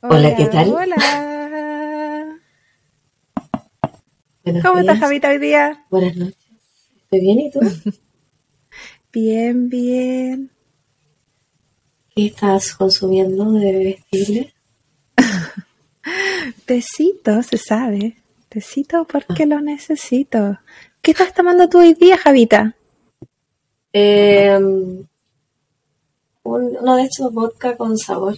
Hola, ¿qué tal? Hola. Buenos ¿Cómo estás. Javita, hoy día? Buenas noches. ¿Estoy bien y tú? Bien, bien. ¿Qué estás consumiendo de bebestible? Tecito, se sabe. Tecito porque lo necesito. ¿Qué estás tomando tú hoy día, Javita? Eh, un- uno de estos vodka con sabor.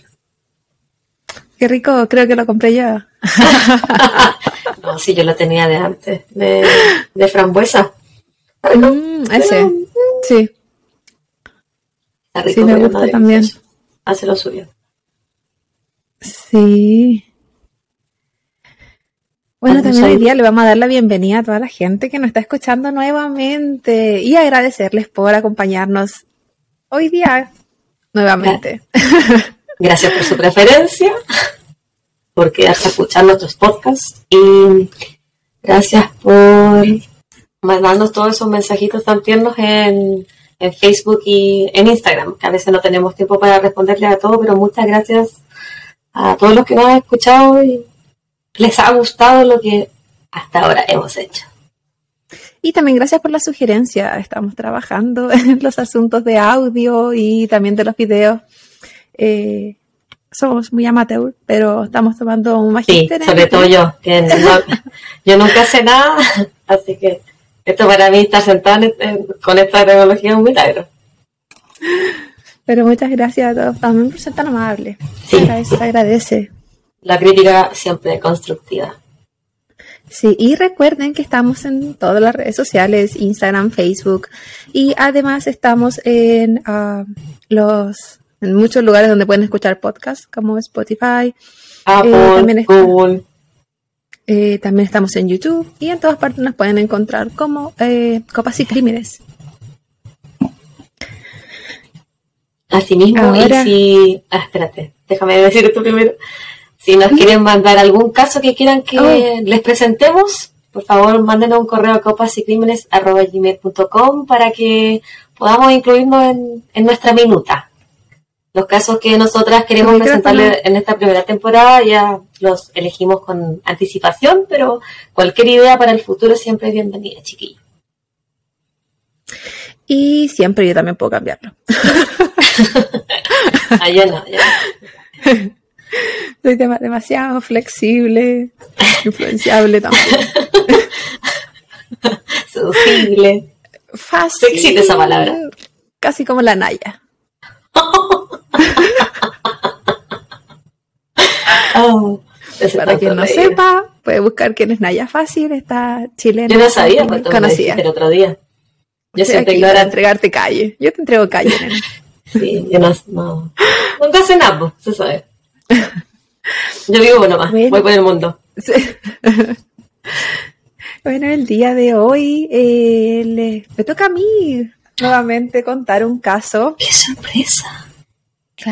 Qué rico, creo que lo compré yo. No, sí, yo lo tenía de antes, de, de frambuesa. Mm, ese. Sí, Está rico, Sí, me gusta no también. Hace lo suyo. sí. Bueno, Vamos también hoy día le vamos a dar la bienvenida a toda la gente que nos está escuchando nuevamente y agradecerles por acompañarnos hoy día nuevamente. Gracias por su preferencia, por quedarse a escuchar nuestros podcasts y gracias por mandarnos todos esos mensajitos tan tiernos en, en Facebook y en Instagram, que a veces no tenemos tiempo para responderle a todo, pero muchas gracias a todos los que nos han escuchado y les ha gustado lo que hasta ahora hemos hecho. Y también gracias por la sugerencia. Estamos trabajando en los asuntos de audio y también de los videos. Eh, somos muy amateur, pero estamos tomando un Sí, magíster. en- sobre todo yo, que no- yo nunca sé nada, así que esto para mí estar sentada en- en- con esta tecnología es un milagro. Pero muchas gracias a todos también por ser tan amables. Sí. Se agradece. La crítica siempre constructiva. Sí, y recuerden que estamos en todas las redes sociales, Instagram, Facebook, y además estamos en ah, los en muchos lugares donde pueden escuchar podcasts, como Spotify, Apple, también está- Google, Eh, también estamos en YouTube y en todas partes nos pueden encontrar como eh, Copas y Crímenes. asimismo, Ahora- y si... Ah, espérate, déjame decir esto primero. Si nos quieren mandar algún caso que quieran que Oh. les presentemos, por favor, mándenos un correo a copasycrímenes.com para que podamos incluirnos en, en nuestra minuta. Los casos que nosotras queremos micrófono. presentarle en esta primera temporada ya los elegimos con anticipación, pero cualquier idea para el futuro siempre es bienvenida, chiquillos. Y siempre yo también puedo cambiarlo. Ah, yo no, yo no. Soy dema- demasiado flexible, influenciable también. Seducible. Fácil. Existe esa palabra. Casi como la Naya. Oh, Para quien no reír. sepa, puede buscar quién es Naya Fácil, está chilena. Yo no sabía, muy pues dijiste el otro día. Yo Estoy siempre aquí para entregarte calle. Yo te entrego calle. Sí, yo no, no. Nunca nada, pues, se sabe. Yo vivo nomás, Bueno. voy por el mundo. Bueno, el día de hoy eh, le- me toca a mí nuevamente contar un caso. ¡Qué sorpresa!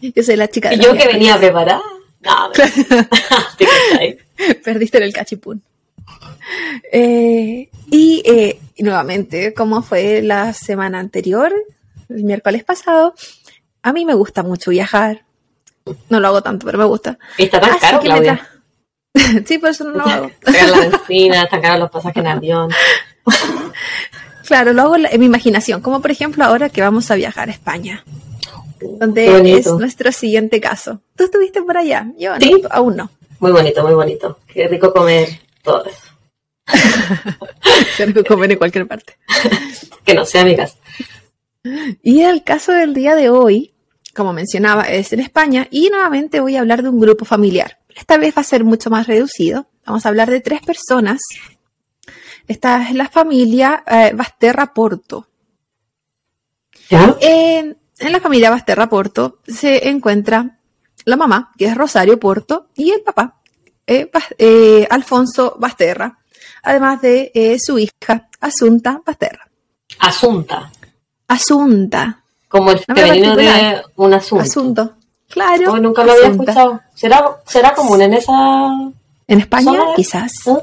Yo soy la chica de Y yo que venía preparada. No, me-. Perdiste en el cachipún. Eh, y, eh, y nuevamente, como fue la semana anterior, el miércoles pasado, a mí me gusta mucho viajar. No lo hago tanto, pero me gusta. Está tan Así caro, Claudia. sí, por eso no lo hago. La benzina, están caros los pasajes en avión. Claro, lo hago en mi imaginación, como por ejemplo ahora que vamos a viajar a España, Qué donde es nuestro siguiente caso. ¿Tú estuviste por allá? Yo no, aún no. Muy bonito, muy bonito. Qué rico comer todo eso. Tengo que comer en cualquier parte. Que no sea mi casa. Y el caso del día de hoy, como mencionaba, es en España y nuevamente voy a hablar de un grupo familiar. Esta vez va a ser mucho más reducido. Vamos a hablar de tres personas. Esta es la familia eh, Basterra Porto. ¿Ya? En, la familia Basterra Porto se encuentra la mamá, que es Rosario Porto, y el papá, eh, eh, Alfonso Basterra, además de eh, su hija, Asunta Basterra. Asunta. Asunta. Como el femenino de un asunto. Asunto. Claro. Oh, nunca lo había escuchado. ¿Será, será común en esa. En España, Zona- quizás. ¿no?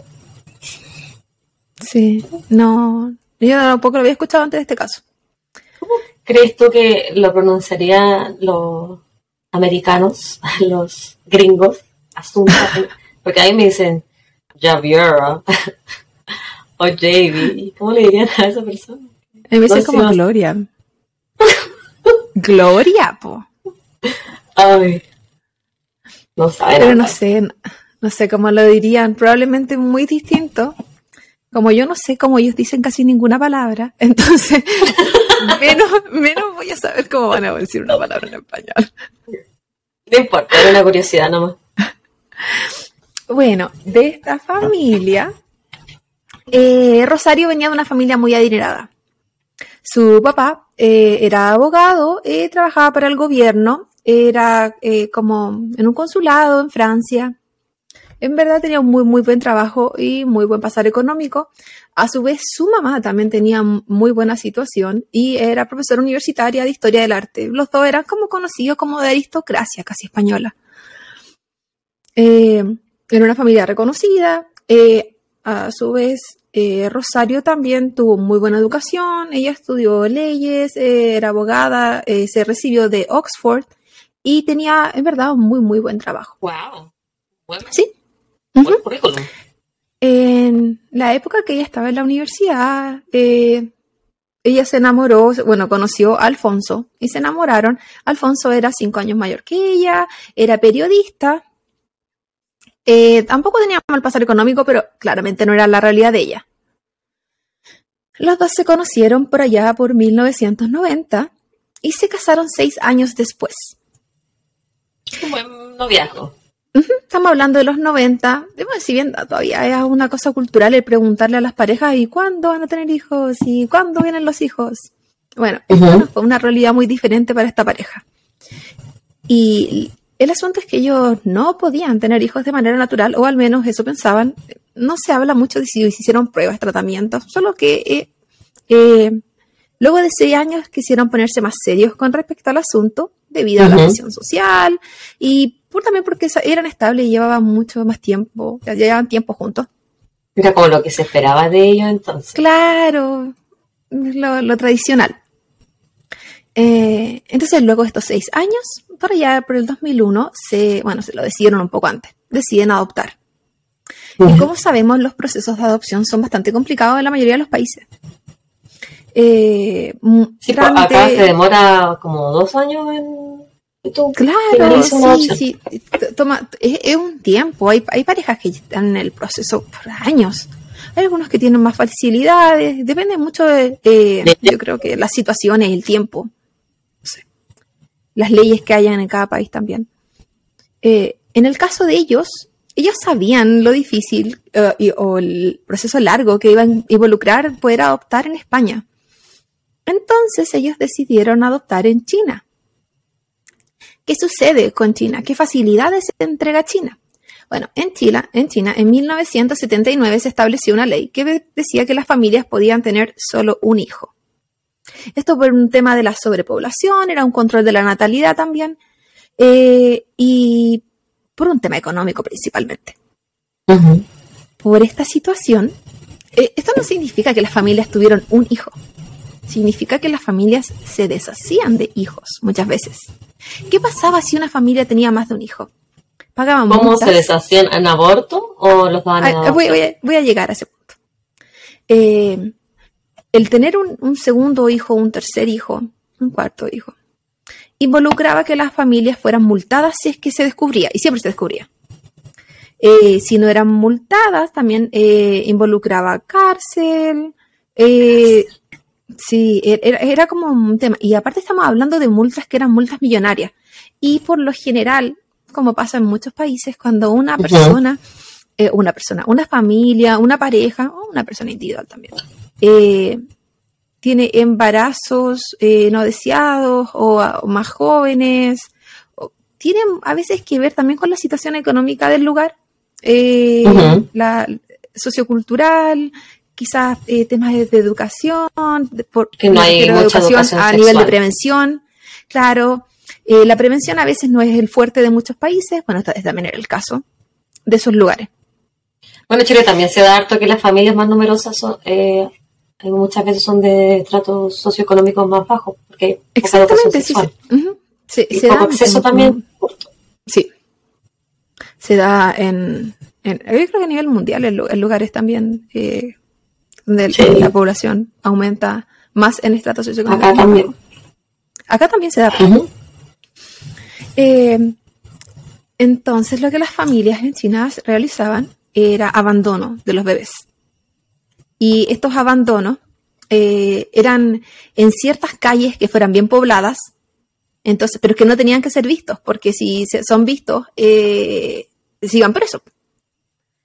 Sí, no, yo tampoco lo había escuchado antes de este caso. ¿Cómo crees tú que lo pronunciarían los americanos, los gringos? Asunta, porque ahí me dicen Javiera o JV. ¿Cómo le dirían a esa persona? A mí me dicen como Gloria. Gloria, po. Ay. No sabe. Pero no sé, no sé cómo lo dirían. Probablemente muy distinto. Como yo no sé cómo ellos dicen casi ninguna palabra, entonces menos, menos voy a saber cómo van a decir una palabra en español. No importa, era una curiosidad nomás. Bueno, de esta familia, eh, Rosario venía de una familia muy adinerada. Su papá eh, era abogado, eh, trabajaba para el gobierno, era como en un consulado en Francia. En verdad tenía un muy, muy buen trabajo y muy buen pasar económico. A su vez, su mamá también tenía muy buena situación y era profesora universitaria de historia del arte. Los dos eran como conocidos como de aristocracia casi española. Eh, era una familia reconocida. Eh, a su vez, eh, Rosario también tuvo muy buena educación. Ella estudió leyes, era abogada, se recibió de Oxford y tenía, en verdad, un muy, muy buen trabajo. ¡Wow! Sí, en la época que ella estaba en la universidad, eh, ella se enamoró, bueno, conoció a Alfonso y se enamoraron. Alfonso era cinco años mayor que ella, era periodista. Eh, tampoco tenía mal pasar económico, pero claramente no era la realidad de ella. Los dos se conocieron por allá por 1990 y se casaron seis años después. Un buen noviazgo. Estamos hablando de los 90. si bien todavía es una cosa cultural el preguntarle a las parejas y cuándo van a tener hijos y cuándo vienen los hijos. Bueno, fue una realidad muy diferente para esta pareja. Y el asunto es que ellos no podían tener hijos de manera natural, o al menos eso pensaban. No se habla mucho de si hicieron pruebas, tratamientos, solo que eh, eh, luego de seis años quisieron ponerse más serios con respecto al asunto debido a la presión social y por, también porque eran estables y llevaban mucho más tiempo, ya llevaban tiempo juntos. Era como lo que se esperaba de ellos entonces. Claro, lo, tradicional. Eh, entonces, luego de estos seis años, para allá por el 2001, se, bueno, se lo decidieron un poco antes, deciden adoptar. Y como sabemos, los procesos de adopción son bastante complicados en la mayoría de los países. Eh, sí, pues, acá se demora como dos años en claro, sí, sí. Toma, es, un tiempo. Hay, hay parejas que están en el proceso por años. Hay algunos que tienen más facilidades. Depende mucho de, yo creo que las situaciones, el tiempo. las leyes que hayan en cada país también. Eh, en el caso de ellos, ellos sabían lo difícil eh, o el proceso largo que iba a involucrar poder adoptar en España. Entonces ellos decidieron adoptar en China. ¿Qué sucede con China? ¿Qué facilidades se entrega China? Bueno, en China, en China, en 1979 se estableció una ley que decía que las familias podían tener solo un hijo. Esto por un tema de la sobrepoblación, era un control de la natalidad también, eh, y por un tema económico principalmente. Por esta situación, eh, esto no significa que las familias tuvieron un hijo, significa que las familias se deshacían de hijos muchas veces. ¿Qué pasaba si una familia tenía más de un hijo? Pagaban ¿Cómo se deshacían en aborto o los daban ah, voy, a, llegar a ese punto. Eh, el tener un, segundo hijo, un tercer hijo, un cuarto hijo, involucraba que las familias fueran multadas si es que se descubría, y siempre se descubría. Eh, si no eran multadas, también eh, involucraba cárcel, Sí, e-, era, como un tema. Y aparte estamos hablando de multas que eran multas millonarias. Y por lo general, como pasa en muchos países, cuando una persona, eh, una persona, una familia, una pareja, o una persona individual también, eh, tiene embarazos eh, no deseados o, más jóvenes, tienen a veces que ver también con la situación económica del lugar, la sociocultural, quizás eh, temas de, educación, que no hay educación, a nivel de prevención, claro. Eh, la prevención a veces no es el fuerte de muchos países, bueno, esta también era el caso de esos lugares. Bueno, Chile también se da harto que las familias más numerosas son, eh, muchas veces son de tratos socioeconómicos más bajos, porque Exactamente, sí, sí. se da acceso también. Sí. Se da en, en, yo creo que a nivel mundial, en, lugares también eh, donde la población aumenta más en estratos socioeconómicos. Acá también. Acá también se da. eh, entonces, lo que las familias en China realizaban era abandono de los bebés. Y estos abandonos eh, eran en ciertas calles que fueran bien pobladas, entonces, pero que no tenían que ser vistos, porque si son vistos, eh, se iban presos.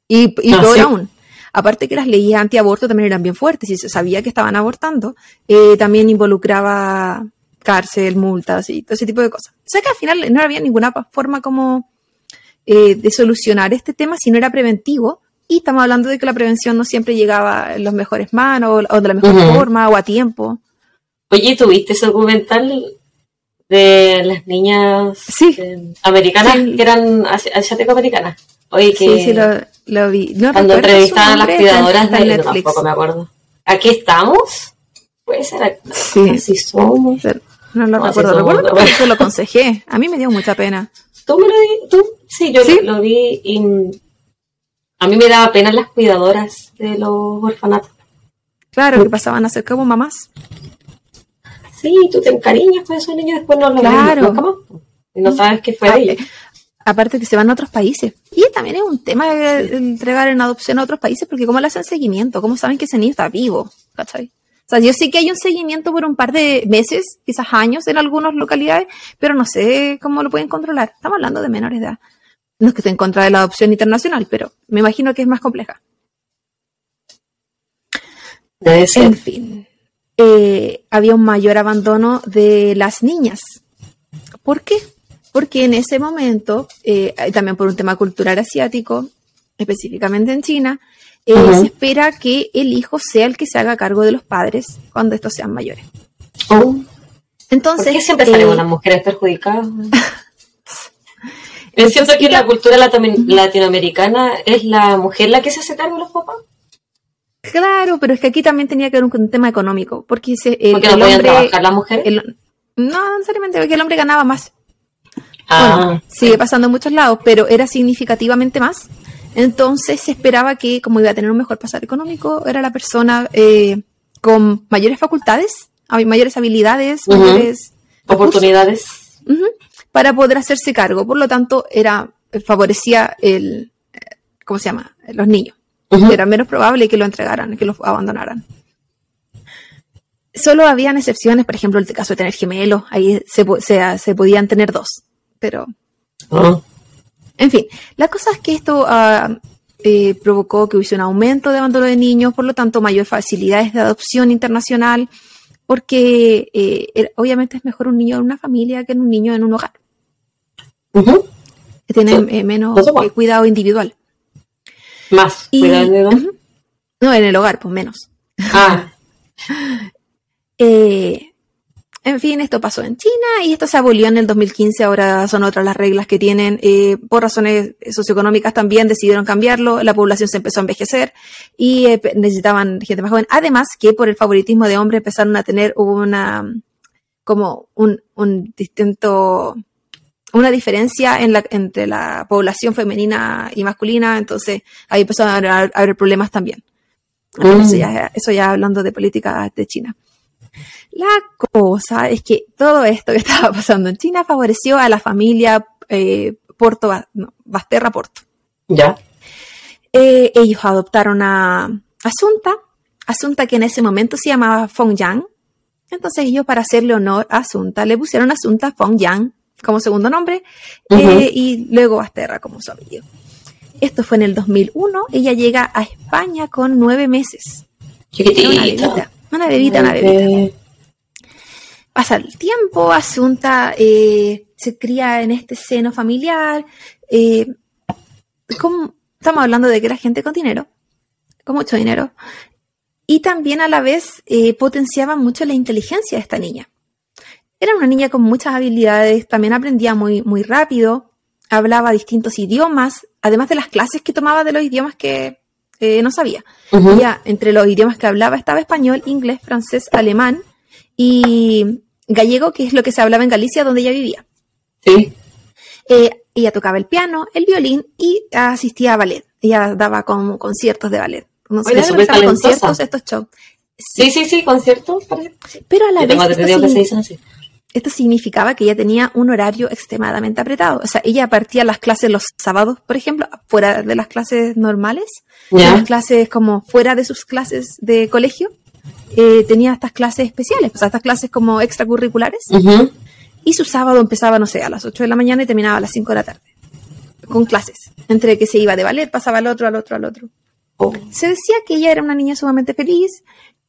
Y, y ah, peor aún. Aparte que las leyes antiaborto también eran bien fuertes, y se sabía que estaban abortando, eh, también involucraba cárcel, multas y todo ese tipo de cosas. O sea que al final no había ninguna forma como eh, de solucionar este tema si no era preventivo. Y estamos hablando de que la prevención no siempre llegaba en las mejores manos o de la mejor forma o a tiempo. Oye, ¿tuviste ese documental de las niñas eh, americanas que eran asiático-americanas? Oye, que sí, sí, lo, vi. cuando entrevistaban a las cuidadoras de Netflix. tampoco me acuerdo. ¿Aquí estamos? Puede ser sí. así somos. no lo recuerdo. Recuerdo que lo aconsejé. A mí me dio mucha pena. ¿Tú me lo di? ¿Tú? Sí, yo Lo, vi y a mí me daba pena las cuidadoras de los orfanatos. Claro, que pasaban a ser como mamás. Sí, tú te encariñas con esos niños después no los claro. ves Y no sabes qué fue ahí. Aparte que se van a otros países. Y también es un tema de entregar en adopción a otros países, porque ¿cómo le hacen seguimiento? ¿Cómo saben que ese niño está vivo? ¿Cachai? O sea, yo sé que hay un seguimiento por un par de meses, quizás años en algunas localidades, pero no sé cómo lo pueden controlar. Estamos hablando de menores de edad. No es que esté en contra de la adopción internacional, pero me imagino que es más compleja. En fin, eh, había un mayor abandono de las niñas. ¿Por qué? Porque en ese momento, eh, también por un tema cultural asiático, específicamente en China, eh, se espera que el hijo sea el que se haga cargo de los padres cuando estos sean mayores. Oh. Entonces, ¿Por qué siempre salen eh, las mujeres perjudicadas? Es cierto que en la cultura latinoamericana es la mujer la que se hace cargo de los papás. Claro, pero es que aquí también tenía que ver un, tema económico, porque, se, el, ¿Porque no podían hombre, trabajar las mujeres? no necesariamente, porque el hombre ganaba más. Ah, bueno, sigue pasando en muchos lados, pero era significativamente más. Entonces se esperaba que, como iba a tener un mejor pasar económico, era la persona eh, con mayores facultades, mayores habilidades, mayores oportunidades para poder hacerse cargo. Por lo tanto, era favorecía el, ¿cómo se llama? Los niños. Era menos probable que lo entregaran, que lo abandonaran. Solo habían excepciones, por ejemplo, el caso de tener gemelos, ahí se, se, podían tener dos, pero ah. En fin, la cosa es que esto eh, provocó que hubiese un aumento de abandono de niños, por lo tanto, mayor facilidades de adopción internacional, porque eh, obviamente es mejor un niño en una familia que un niño en un hogar. Tiene eh, menos cuidado individual. Más cuidado individual. No, en el hogar, pues menos. Ah. En fin, esto pasó en China y esto se abolió en el 2015. Ahora son otras las reglas que tienen. Eh, por razones socioeconómicas también decidieron cambiarlo. La población se empezó a envejecer y eh, necesitaban gente más joven. Además que por el favoritismo de hombres empezaron a tener una como un, distinto una diferencia en la, entre la población femenina y masculina, entonces ahí empezaron a haber, problemas también. Eso, ya, eso ya hablando de política de China. La cosa es que todo esto que estaba pasando en China favoreció a la familia eh, Porto, Basterra Porto. Ya. Eh, ellos adoptaron a Asunta, Asunta que en ese momento se llamaba Fong Yang. Entonces ellos para hacerle honor a Asunta le pusieron Asunta Fong Yang como segundo nombre eh, y luego Basterra como su apellido. Esto fue en el 2001. Ella llega a España con nueve meses. Una bebita, una bebita, una bebita pasa el tiempo, Asunta eh, se cría en este seno familiar. Eh, estamos hablando de que era gente con dinero, con mucho dinero. Y también a la vez eh, potenciaba mucho la inteligencia de esta niña. Era una niña con muchas habilidades, también aprendía muy, muy rápido, hablaba distintos idiomas, además de las clases que tomaba de los idiomas que, eh, no sabía. Ella, entre los idiomas que hablaba, estaba español, inglés, francés, alemán y gallego, que es lo que se hablaba en Galicia, donde ella vivía. Sí. Eh, ella tocaba el piano, el violín y asistía a ballet. Ella daba como conciertos de ballet. No sé conciertos, estos shows. Sí, sí, sí, conciertos. parece. Pero a la Yo vez tengo esto, entendido que se signi- dicen así. Esto significaba que ella tenía un horario extremadamente apretado. O sea, ella partía las clases los sábados, por ejemplo, fuera de las clases normales, las clases como fuera de sus clases de colegio. eh, tenía estas clases especiales, o sea, estas clases como extracurriculares. Y su sábado empezaba, no sé, a las 8 de la mañana y terminaba a las 5 de la tarde. Con clases. Entre que se iba de ballet, pasaba al otro, al otro, al otro. Oh. Se decía que ella era una niña sumamente feliz,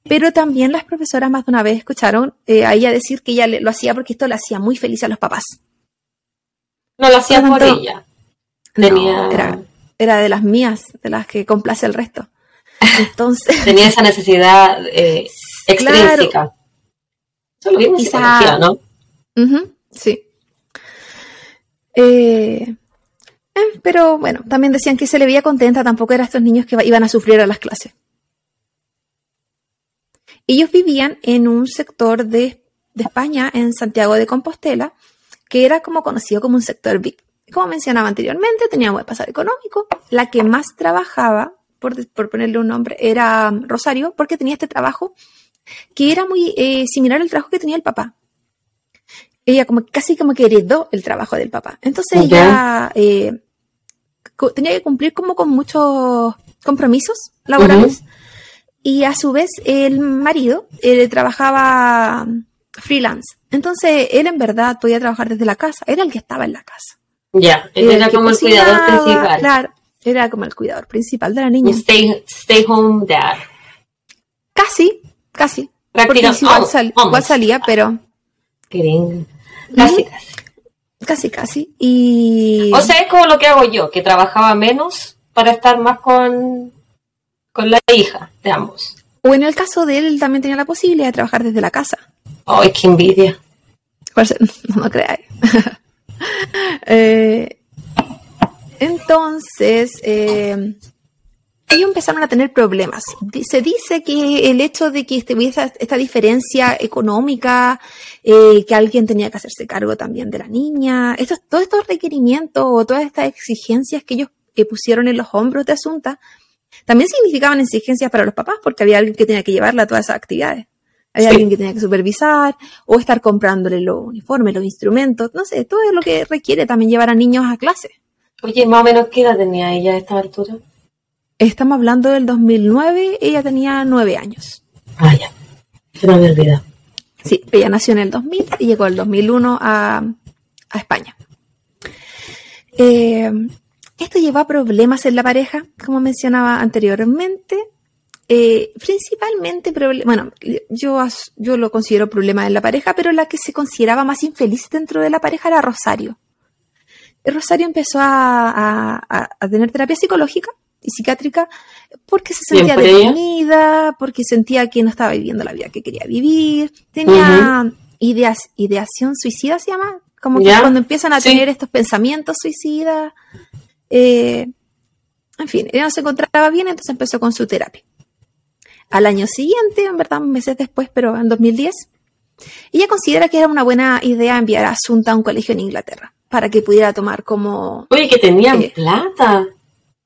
pero también las profesoras más de una vez escucharon eh, a ella decir que ella lo hacía porque esto le hacía muy feliz a los papás. No lo hacía Por tanto, ella. No, era, era de las mías, de las que complace el resto. Entonces, tenía esa necesidad eh, extrínseca. Eso lo vimos en Esa- psicología, ¿no? Sí. Eh, eh, pero bueno, también decían que se le veía contenta, tampoco eran estos niños que iban a sufrir a las clases. Ellos vivían en un sector de, de España, en Santiago de Compostela, que era como conocido como un sector VIP. Como mencionaba anteriormente, tenía buen pasar económico. La que más trabajaba, por, por ponerle un nombre, era Rosario, porque tenía este trabajo que era muy eh, similar al trabajo que tenía el papá ella como casi como que heredó el trabajo del papá. Entonces ella eh, tenía que cumplir como con muchos compromisos laborales y a su vez el marido eh, trabajaba freelance. Entonces él en verdad podía trabajar desde la casa, era el que estaba en la casa. Ya, él era como el cuidador principal. Claro, era como el cuidador principal de la niña. Stay, stay home dad. Casi, casi. Porque Prácticamente. sí, igual, sal- salía, pero Querín. Casi, casi. casi, casi. Y... O sea, es como lo que hago yo, que trabajaba menos para estar más con, con la hija de ambos. O en el caso de él, él también tenía la posibilidad de trabajar desde la casa. Ay, qué envidia. No, no creáis. Eh, entonces, eh, ellos empezaron a tener problemas. Se dice que el hecho de que hubiese esta diferencia económica, eh, que alguien tenía que hacerse cargo también de la niña, estos, todos estos requerimientos o todas estas exigencias que ellos pusieron en los hombros de Asunta, también significaban exigencias para los papás, porque había alguien que tenía que llevarla a todas esas actividades. Había Sí. alguien que tenía que supervisar o estar comprándole los uniformes, los instrumentos, no sé, todo es lo que requiere también llevar a niños a clase. Oye, más o menos, ¿qué edad tenía ella a esta altura? Estamos hablando del 2009, ella tenía nueve años. Ah, ya. Se me había olvidado. Sí, ella nació en el 2000 y llegó el 2001 a, a España. Eh, esto llevó a problemas en la pareja, como mencionaba anteriormente. Eh, principalmente, bueno, yo, yo lo considero problema en la pareja, pero la que se consideraba más infeliz dentro de la pareja era Rosario. Eh, Rosario empezó a, a- a- a tener terapia psicológica y psiquiátrica porque se Bien sentía ella. deprimida, porque sentía que no estaba viviendo la vida que quería vivir, tenía ideas, ideación suicida se llama, como que Ya, cuando empiezan a sí. tener estos pensamientos suicidas, eh, en fin, ella no se encontraba bien, entonces empezó con su terapia. Al año siguiente, en verdad, meses después, pero en 2010, ella considera que era una buena idea enviar a Asunta a un colegio en Inglaterra para que pudiera tomar como Oye, que tenían Eh, plata.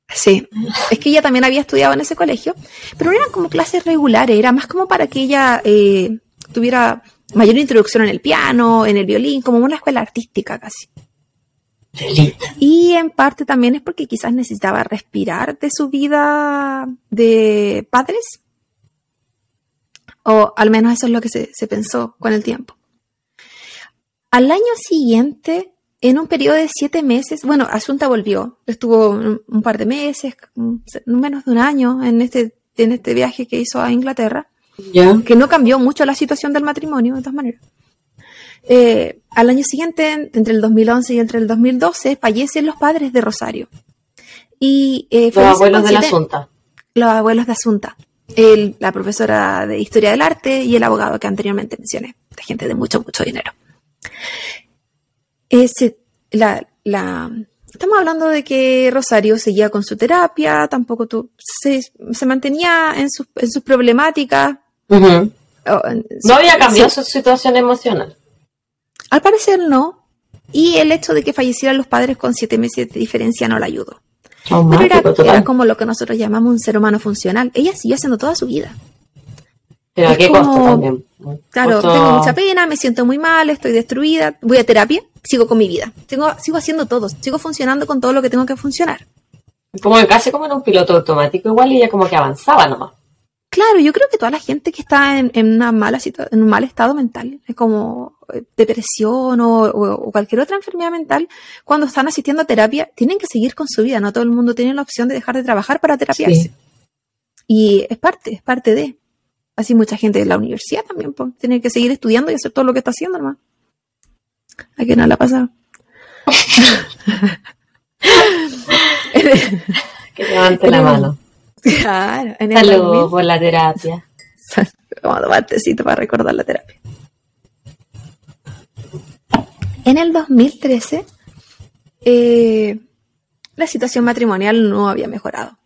Sí, es que ella también había estudiado en ese colegio, pero no eran como clases regulares, era más como para que ella eh, tuviera mayor introducción en el piano, en el violín, como una escuela artística casi. Y en parte también es porque quizás necesitaba respirar de su vida de padres, o al menos eso es lo que se, se pensó con el tiempo. Al año siguiente, en un periodo de siete meses, bueno, Asunta volvió, estuvo un, un par de meses, menos de un año en este, en este viaje que hizo a Inglaterra, que no cambió mucho la situación del matrimonio, de todas maneras. Eh, al año siguiente, entre el 2011 y entre el 2012, fallecen los padres de Rosario. Y eh, Los abuelos de la Asunta. los abuelos de Asunta, el- la profesora de Historia del Arte y el abogado que anteriormente mencioné, de gente de mucho, mucho dinero. Ese, la, la, estamos hablando de que Rosario seguía con su terapia, tampoco tu, se, se mantenía en, sus en sus problemáticas. Ujú. No había cambiado su situación emocional. Al parecer no. Y el hecho de que fallecieran los padres con siete meses de diferencia no la ayudó. Pero era, como lo que nosotros llamamos un ser humano funcional. Ella siguió haciendo toda su vida. Pero a es qué costo como- también. Claro, Costo- tengo mucha pena, me siento muy mal, estoy destruida, voy a terapia, sigo con mi vida. Tengo, sigo haciendo todo, sigo funcionando con todo lo que tengo que funcionar. Como casi como en un piloto automático, igual ella como que avanzaba nomás. Claro, yo creo que toda la gente que está en, en una mala en un mal estado mental, es como eh, depresión o, o- o cualquier otra enfermedad mental, cuando están asistiendo a terapia, tienen que seguir con su vida. No todo el mundo tiene la opción de dejar de trabajar para terapiarse. Sí. Y es parte, es parte de. Así mucha gente de la universidad también, pues, tiene que seguir estudiando y hacer todo lo que está haciendo, nomás. ¿A qué no la ha pasado? Que levante la mano. Claro, en el Saludos 2000 por la terapia. Vamos a tomar tecito para recordar la terapia. En el 2013, eh, la situación matrimonial no había mejorado.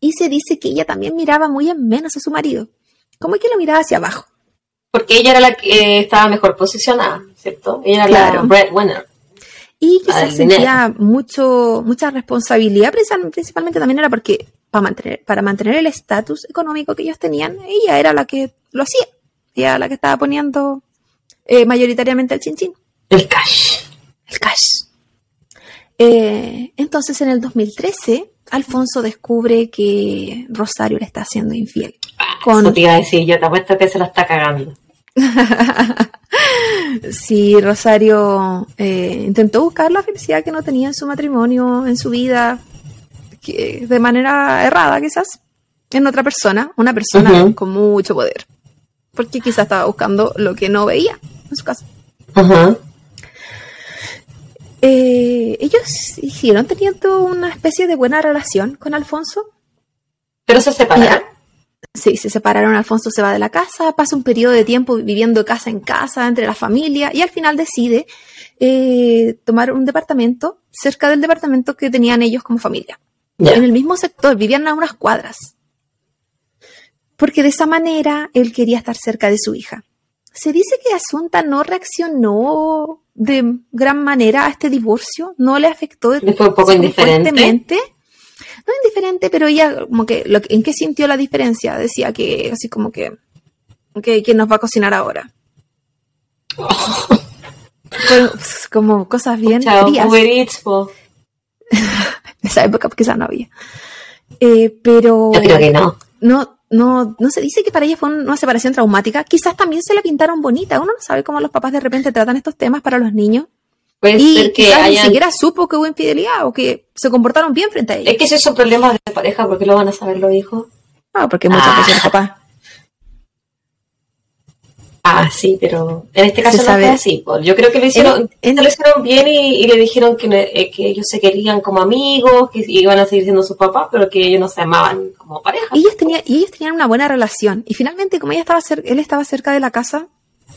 Y se dice que ella también miraba muy en menos a su marido, como que lo miraba hacia abajo. Porque ella era la que eh, estaba mejor posicionada, ¿cierto? Ella era Claro. la breadwinner. Y quizás sentía mucho, mucha responsabilidad, principal- principalmente también era porque para mantener, para mantener el estatus económico que ellos tenían, ella era la que lo hacía. Ella era la que estaba poniendo eh, mayoritariamente el chinchín. El cash. el cash. Eh, entonces, en el 2013, Alfonso descubre que Rosario le está haciendo infiel. Con- Eso te iba a decir, yo te apuesto que se la está cagando. Sí, Rosario eh, intentó buscar la felicidad que no tenía en su matrimonio, en su vida, que- de manera errada quizás, en otra persona, una persona con mucho poder. Porque quizás estaba buscando lo que no veía en su casa. Ajá. Eh, ellos siguieron teniendo una especie de buena relación con Alfonso, Pero se separaron. Sí, se separaron, Alfonso se va de la casa, pasa un periodo de tiempo viviendo casa en casa entre la familia y al final decide eh, tomar un departamento cerca del departamento que tenían ellos como familia. En el mismo sector, vivían a unas cuadras. Porque de esa manera él quería estar cerca de su hija. Se dice que Asunta no reaccionó de gran manera a este divorcio, no le afectó de fue un poco indiferente. No indiferente, pero ella, como que, lo ¿en qué sintió la diferencia? Decía que, así como que, que ¿quién nos va a cocinar ahora? Pues, como cosas bien Chao, frías. En esa época quizás no había. Eh, pero Yo creo que no. no, no, no se dice que para ella fue una separación traumática. Quizás también se la pintaron bonita. Uno no sabe cómo los papás de repente tratan estos temas para los niños. Puede Y ser que quizás ni hayan... siquiera supo que hubo infidelidad o que se comportaron bien frente a ella. Es que si son problemas de pareja, ¿por qué lo van a saber los hijos? No, porque muchas Ah. veces los papás. Ah, sí, pero en este caso no fue así. po. Yo creo que lo hicieron, En- en- lo hicieron bien y, y le dijeron que, eh, que ellos se querían como amigos, que iban a seguir siendo sus papás, pero que ellos no se amaban como pareja. Y ellos, tenían, y ellos tenían una buena relación. Y finalmente, como ella estaba él estaba cerca de la casa,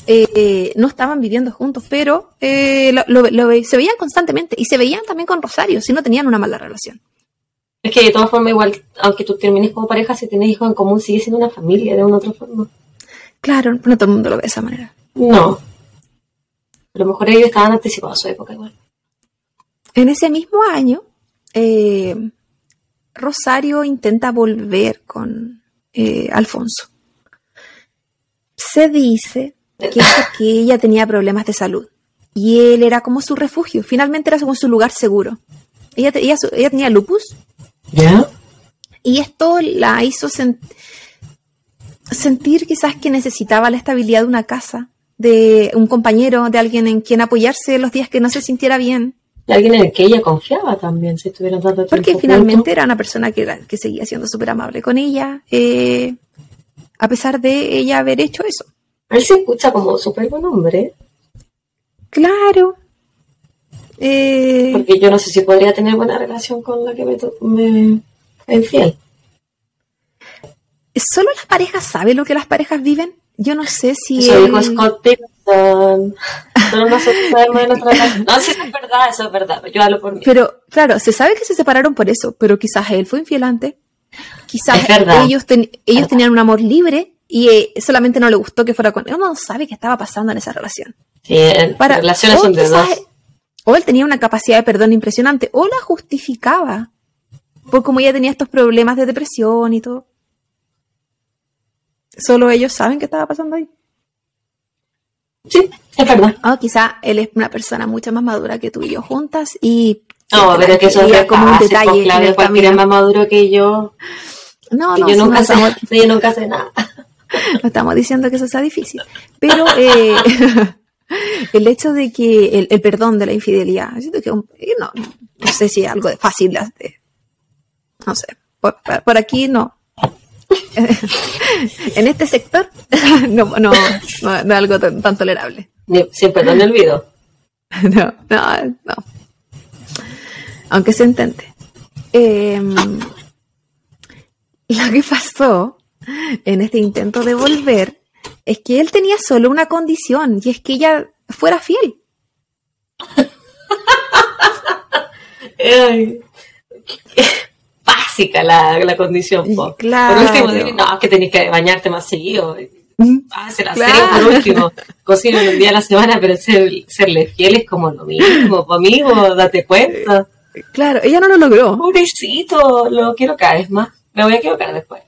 eh, no estaban viviendo juntos, pero eh, lo- lo- lo se veían constantemente. Y se veían también con Rosario, si no tenían una mala relación. Es que de todas formas, igual, aunque tú termines como pareja, si tienes hijos en común, sigue siendo una familia de una u otra forma. Claro, no todo el mundo lo ve de esa manera. No. A lo mejor ellos estaban anticipados a su época igual. En ese mismo año, eh, Rosario intenta volver con eh, Alfonso. Se dice que ella tenía problemas de salud y él era como su refugio. Finalmente era como su lugar seguro. Ella, ella, tenía lupus ¿Ya? y esto la hizo sen- sentir quizás que necesitaba la estabilidad de una casa, de un compañero, de alguien en quien apoyarse los días que no se sintiera bien. Y alguien en el que ella confiaba también, si estuvieron tanto tiempo Porque finalmente era una persona que, era- que seguía siendo súper amable con ella, eh, a pesar de ella haber hecho eso. Él se escucha como súper buen hombre, Claro. Eh, porque yo no sé si podría tener buena relación con la que me, me infiel. ¿Solo las parejas saben lo que las parejas viven? Yo no sé si Eso él- Scott Peterson. Solo nosotros sabemos de nuestra relación. No, sí, eso es verdad, eso es verdad. Yo hablo por mí. Pero, claro, se sabe que se separaron por eso, pero quizás él fue infiel antes. Quizás Es ellos, ten- ellos tenían un amor libre y eh, solamente no le gustó que fuera con él. Uno no sabe qué estaba pasando en esa relación. Sí, eh, Para, relaciones son de dos. O él tenía una capacidad de perdón impresionante, o la justificaba. Por como ella tenía estos problemas de depresión y todo. Solo ellos saben qué estaba pasando ahí. Sí, es verdad. O quizá él es una persona mucho más madura que tú y yo juntas y... No, pero es que eso es como un detalle pues, Claudia, el cualquiera más maduro que yo. No, no, yo si nunca no sé, estamos, yo nunca sé nada. no estamos diciendo que eso sea difícil. Pero eh, el hecho de que el, el perdón de la infidelidad, siento que un- eh, no, no sé si es algo de fácil de. No sé, por- por aquí no. En este sector no, no, no, no es algo tan, tan tolerable. Sin perdón me olvido. No, no, no. Aunque se intente. Em, lo que pasó en este intento de volver es que él tenía solo una condición y es que ella fuera fiel. Básica la, la condición, po. Claro. Por último, dile, no, es que tenés que bañarte más seguido. Hace la Claro. serie por último. Cocina un día a la semana, pero ser, serle fiel es como lo mismo, amigo, date cuenta. Claro, ella no lo logró. Pobrecito, lo quiero cada vez más. Me voy a equivocar después.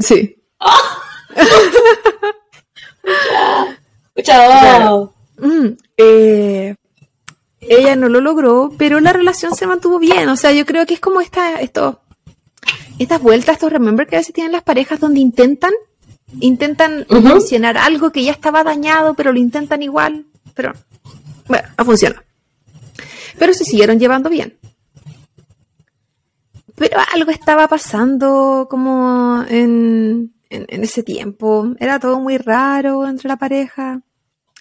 Sí. Chao. Claro. Mm, eh, ella no lo logró, pero la relación se mantuvo bien. O sea, yo creo que es como esta, esto, estas vueltas, estos remember que a veces tienen las parejas donde intentan, intentan funcionar algo que ya estaba dañado, pero lo intentan igual. Pero, bueno, no funciona. Pero se siguieron llevando bien. Pero algo estaba pasando como en, en, en ese tiempo. Era todo muy raro entre la pareja.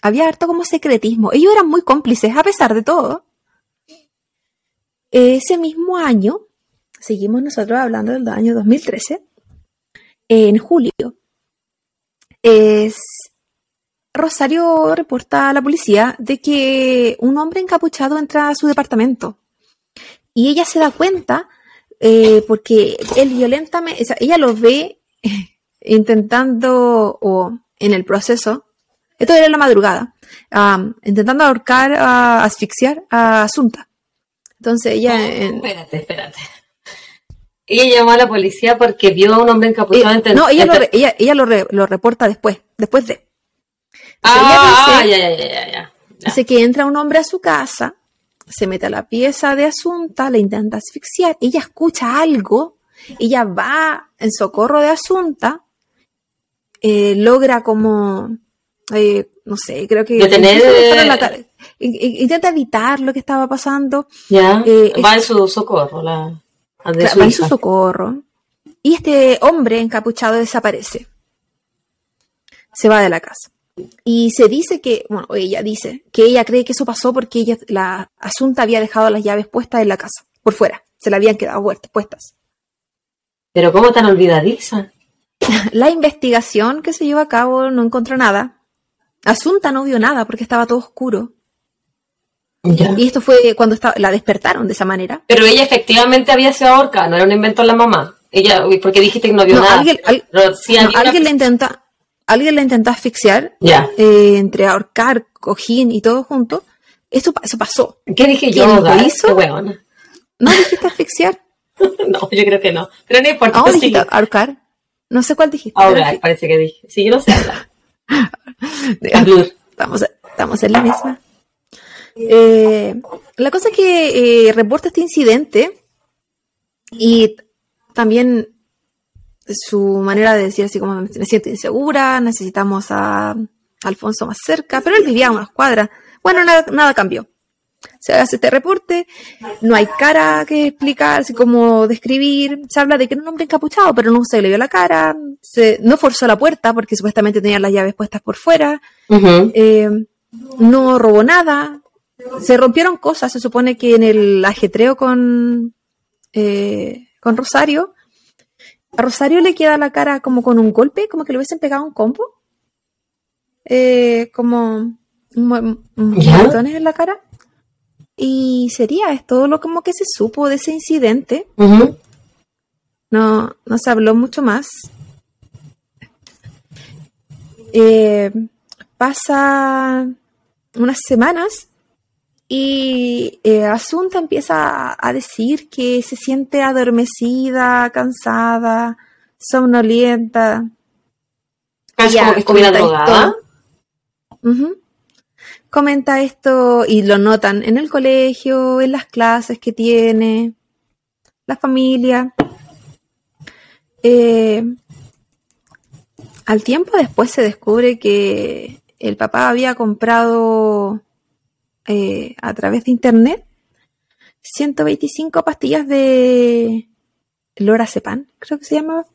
Había harto como secretismo. Ellos eran muy cómplices a pesar de todo. Ese mismo año, seguimos nosotros hablando del año 2013, en julio, es, Rosario reporta a la policía de que un hombre encapuchado entra a su departamento. Y ella se da cuenta eh, porque él violentamente, o sea, ella lo ve intentando, o en el proceso, esto era en la madrugada, intentando ahorcar, a, asfixiar a Asunta. Entonces ella... en- Espérate, espérate. Ella llamó a la policía porque vio a un hombre encapuchado eh, no, ella, lo, re- ella, ella lo, re- lo reporta después, después de. Ah, ya, dice- ya, ya, ya, ya. Dice que entra un hombre a su casa, se mete a la pieza de Asunta, le intenta asfixiar, ella escucha algo, ella va en socorro de Asunta, eh, logra como, eh, no sé, creo que Detener, eh, la intenta evitar lo que estaba pasando, Ya, Eh, va en su socorro, la, la de su socorro, y este hombre encapuchado desaparece, se va de la casa. Y se dice que, bueno, ella dice que ella cree que eso pasó porque ella, la Asunta había dejado las llaves puestas en la casa, por fuera, se le habían quedado puest- puestas. Pero cómo tan olvidadiza. La investigación que se llevó a cabo no encontró nada. Asunta no vio nada porque estaba todo oscuro. Ya. Y esto fue cuando estaba, la despertaron de esa manera. Pero ella efectivamente había sido ahorcada, no era un invento de la mamá. Ella, porque dijiste que no vio No, nada. alguien, al- Pero sí no, había una- alguien le intenta, alguien le intentó asfixiar eh, entre ahorcar, cojín y todo junto. Eso, pa- eso pasó. ¿Qué dije yo? ¿Quién lo hizo? Qué. ¿No dijiste asfixiar? No, yo creo que no. Pero no importa. ¿No sí. dijiste ahorcar? No sé cuál dijiste. Ahora, parece que dije. Sí, yo no sé. Hablar. Estamos, estamos en la misma. Eh, la cosa es que eh, reporta este incidente y también su manera de decir así como me siento insegura, necesitamos a Alfonso más cerca, pero él vivía a unas cuadras. Bueno, nada, nada cambió. Se hace este reporte, no hay cara que explicar, así como describir. Se habla de que era un hombre encapuchado, pero no se le vio la cara. Se, no forzó la puerta porque supuestamente tenía las llaves puestas por fuera. Eh, no robó nada. Se rompieron cosas, se supone que en el ajetreo con, eh, con Rosario, a Rosario le queda la cara como con un golpe, como que le hubiesen pegado un combo. Eh, como moretones en la cara. Y sería, es todo lo como que se supo de ese incidente. No, no se habló mucho más. Eh, pasa unas semanas y eh, Asunta empieza a, decir que se siente adormecida, cansada, somnolienta. Es como que estuviera drogada. Comenta esto y lo notan en el colegio, en las clases que tiene, la familia. Eh, al tiempo después se descubre que el papá había comprado eh, a través de internet 125 pastillas de lorazepam, creo que se llamaba.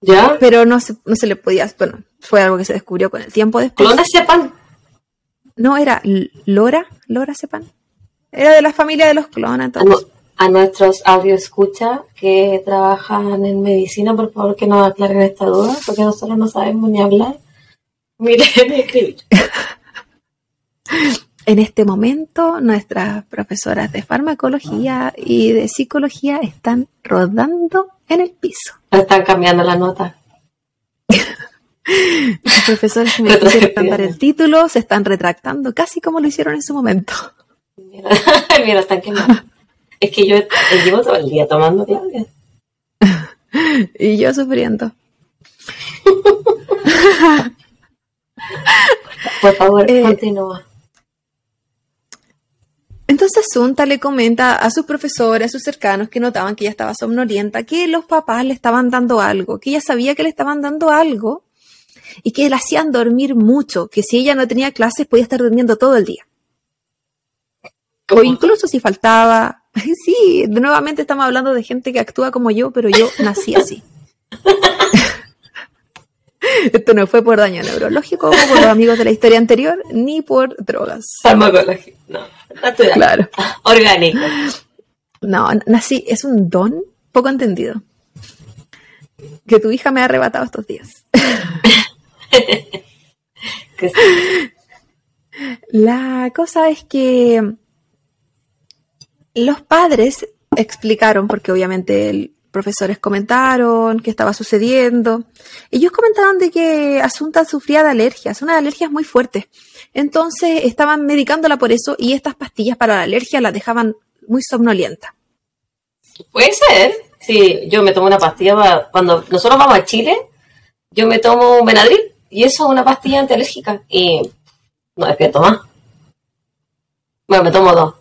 ¿Ya? Pero no se, no se le podía, bueno, fue algo que se descubrió con el tiempo después. ¿Clonazepam? No, era Lora, lorazepam. Era de la familia de los entonces. A, nuestros audio escucha que trabajan en medicina, por favor que nos aclaren esta duda, porque nosotros no sabemos ni hablar. Miren, escribir. En este momento, nuestras profesoras de farmacología y de psicología están rodando en el piso. Están cambiando la nota. Los profesores me quisieron dar el título se están retractando, casi como lo hicieron en su momento. Mira, están quemando. Es que yo llevo todo el día tomando Claudia. y yo sufriendo. Por favor, eh, continúa. Entonces Sunta le comenta a sus profesores, a sus cercanos que notaban que ella estaba somnolienta, que los papás le estaban dando algo, que ella sabía que le estaban dando algo y que la hacían dormir mucho, que si ella no tenía clases podía estar durmiendo todo el día. O incluso si faltaba. Sí, nuevamente estamos hablando de gente que actúa como yo, pero yo nací así. Esto no fue por daño neurológico como por los amigos de la historia anterior, ni por drogas. Farmacológico, no. Natural. Claro. Orgánico. No, nací, es un don poco entendido. Que tu hija me ha arrebatado estos días. La cosa es que los padres explicaron, porque obviamente el, profesores comentaron qué estaba sucediendo. Ellos comentaron de que Asunta sufría de alergias, unas alergias muy fuertes. Entonces estaban medicándola por eso y estas pastillas para la alergia la dejaban muy somnolienta. Puede ser. Sí, yo me tomo una pastilla cuando nosotros vamos a Chile, yo me tomo un Benadryl y eso es una pastilla antialérgica y no despierto más. Bueno, me tomo dos.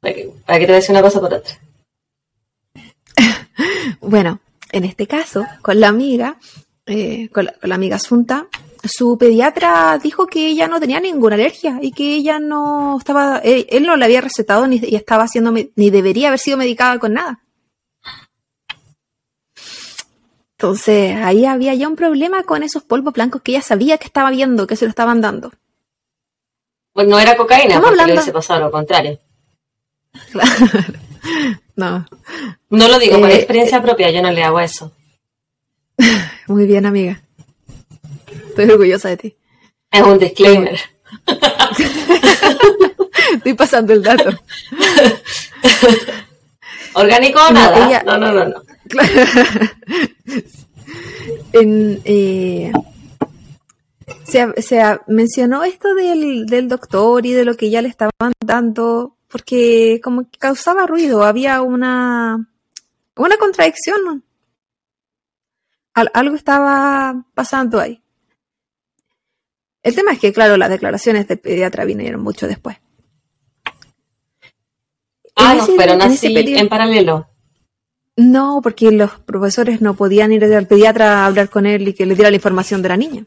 Para que, para que te decir una cosa por otra. Bueno, en este caso, con la amiga, eh, con, la, amiga Asunta, su pediatra dijo que ella no tenía ninguna alergia y que ella no estaba, él, no le había recetado ni estaba haciendo, ni debería haber sido medicada con nada. Entonces, ahí había ya un problema con esos polvos blancos que ella sabía que estaba viendo, que se lo estaban dando. Pues no era cocaína, porque hablando... se pasaba lo contrario. No. No lo digo por eh, experiencia propia, yo no le hago eso. Muy bien, amiga. Estoy orgullosa de ti. Es un disclaimer. Estoy pasando el dato. ¿Orgánico o nada? No, no, no, no. Eh, se, mencionó esto del, del doctor y de lo que ya le estaban dando porque como que causaba ruido, había una, una contradicción. algo estaba pasando ahí. El tema es que, claro, las declaraciones del pediatra vinieron mucho después. Ah, no, pero así en paralelo. No, porque los profesores no podían ir al pediatra a hablar con él y que le diera la información de la niña.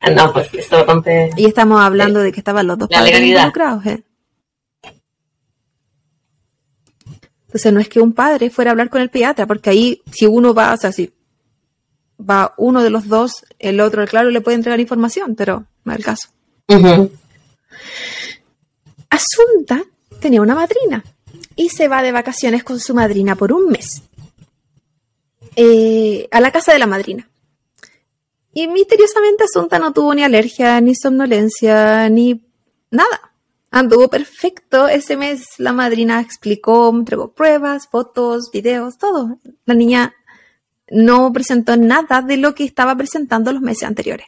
Ah, no, pues esto Y estamos hablando de que estaban los dos padres involucrados. ¿eh? Entonces no es que un padre fuera a hablar con el pediatra, porque ahí si uno va, o sea, si va uno de los dos, el otro, claro, le puede entregar información, pero no es el caso. Asunta tenía una madrina y se va de vacaciones con su madrina por un mes eh, a la casa de la madrina. Y misteriosamente Asunta no tuvo ni alergia, ni somnolencia, ni nada. Anduvo perfecto. Ese mes la madrina explicó, entregó pruebas, fotos, videos, todo. La niña no presentó nada de lo que estaba presentando los meses anteriores.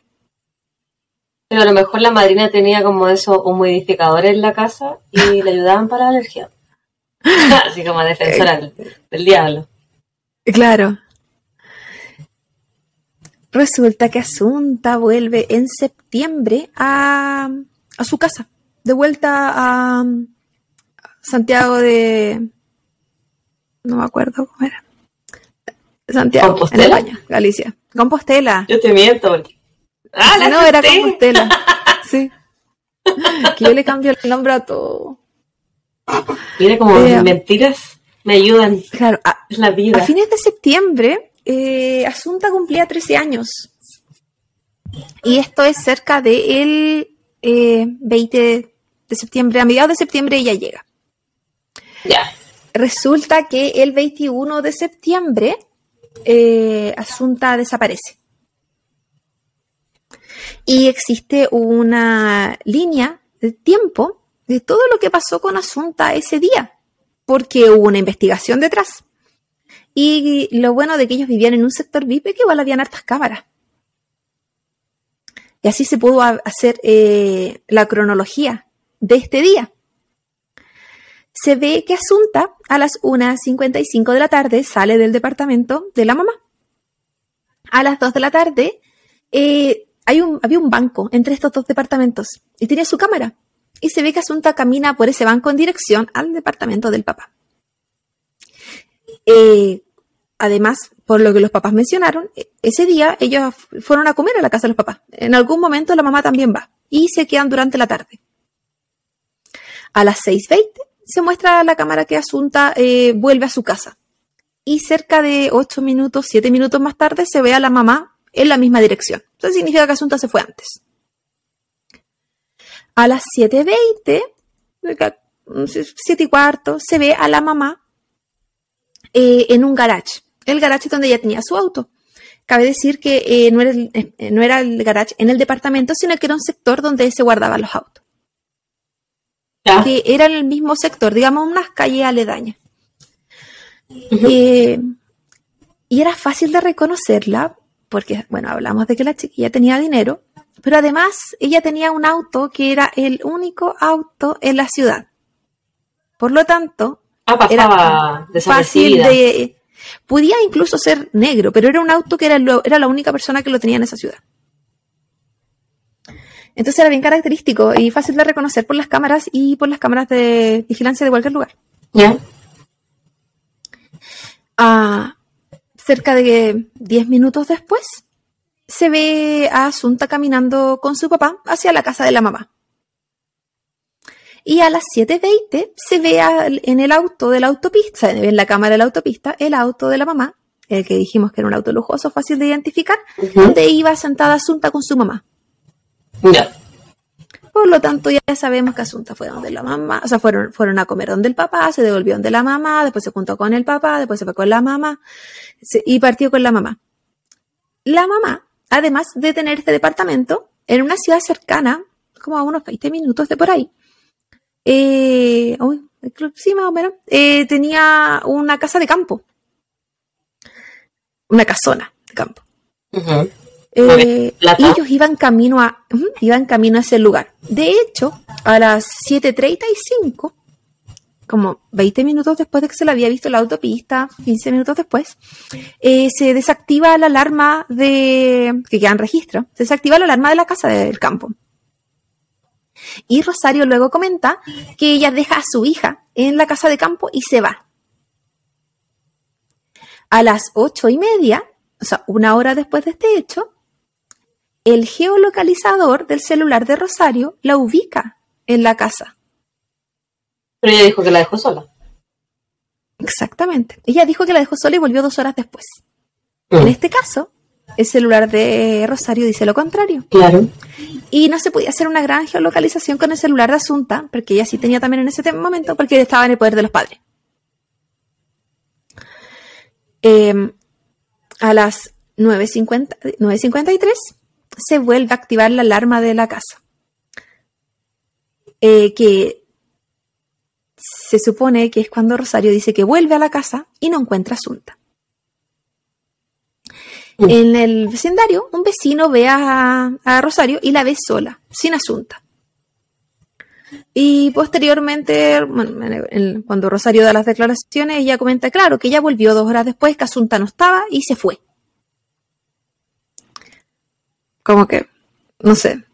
Pero a lo mejor la madrina tenía como esos humidificadores en la casa y le ayudaban para la alergia. Así como defensora del diablo. Claro. Resulta que Asunta vuelve en septiembre a, su casa, de vuelta a Santiago de... No me acuerdo cómo era. Santiago, en España, Galicia. Compostela. Yo te miento. Ah, no, era Compostela. sí. Que yo le cambio el nombre a todo. Mira como eh, mentiras me ayudan. Claro, a, es la vida. A fines de septiembre, eh, Asunta cumplía 13 años. Y esto es cerca de 20 eh, de septiembre, a mediados de septiembre ella llega. Ya. Resulta que el 21 de septiembre eh, Asunta desaparece. Y existe una línea de tiempo de todo lo que pasó con Asunta ese día, porque hubo una investigación detrás. Y lo bueno de que ellos vivían en un sector VIP es que igual habían hartas cámaras. Y así se pudo hacer eh, la cronología de este día. Se ve que Asunta a las 1.55 de la tarde sale del departamento de la mamá. A las 2 de la tarde eh, hay un, había un banco entre estos dos departamentos y tenía su cámara. Y se ve que Asunta camina por ese banco en dirección al departamento del papá. Eh, además, por lo que los papás mencionaron, e, ese día ellos fueron a comer a la casa de los papás. En algún momento la mamá también va y se quedan durante la tarde. A las 6.20 se muestra la cámara que Asunta eh, vuelve a su casa. Y cerca de 8 minutos, 7 minutos más tarde se ve a la mamá en la misma dirección. Eso significa que Asunta se fue antes. A las 7.20, 7 y cuarto, se ve a la mamá eh, en un garage. El garage donde ella tenía su auto. Cabe decir que eh, no, era el, eh, no, era el, garage en el departamento, sino que era un sector donde se guardaban los autos. Que era en el mismo sector, digamos, unas calles aledañas. y era fácil de reconocerla, porque, bueno, hablamos de que la chiquilla tenía dinero, pero además ella tenía un auto que era el único auto en la ciudad. Por lo tanto, Ah, era fácil de... Podía incluso ser negro, pero era un auto que era, era la única persona que lo tenía en esa ciudad. Entonces era bien característico y fácil de reconocer por las cámaras y por las cámaras de vigilancia de cualquier lugar. Ya. Ah, cerca de 10 minutos después, se ve a Asunta caminando con su papá hacia la casa de la mamá. Y a las 7.20 se ve en el auto de la autopista, en la cámara de la autopista, el auto de la mamá, el que dijimos que era un auto lujoso, fácil de identificar, donde iba sentada Asunta con su mamá. Ya. Por lo tanto, ya sabemos que Asunta fue donde la mamá, o sea, fueron, fueron a comer donde el papá, se devolvió donde la mamá, después se juntó con el papá, después se fue con la mamá y partió con la mamá. La mamá, además de tener este departamento, en una ciudad cercana, como a unos 20 minutos de por ahí, eh, sí, más o menos, eh, tenía una casa de campo. Una casona de campo. Eh, y ellos iban camino a iban camino a ese lugar. De hecho, a las 7:35, como 20 minutos después de que se le había visto la autopista, 15 minutos después, se desactiva la alarma de que quedan registro, se desactiva la alarma de la casa del campo. Y Rosario luego comenta que ella deja a su hija en la casa de campo y se va. A las ocho y media, o sea, una hora después de este hecho, el geolocalizador del celular de Rosario la ubica en la casa. Pero ella dijo que la dejó sola. Exactamente. Ella dijo que la dejó sola y volvió dos horas después. En mm. este caso, el celular de Rosario dice lo contrario. Claro. Y no se podía hacer una gran geolocalización con el celular de Asunta, porque ella sí tenía también en ese momento, porque estaba en el poder de los padres. Em, a las 9.50 9.53 se vuelve a activar la alarma de la casa. Eh, que se supone que es cuando Rosario dice que vuelve a la casa y no encuentra Asunta. En el vecindario, un vecino ve a, Rosario y la ve sola, sin Asunta. Y posteriormente, bueno, cuando Rosario da las declaraciones, ella comenta, claro, que ella volvió dos horas después, que Asunta no estaba y se fue. Como que, no sé.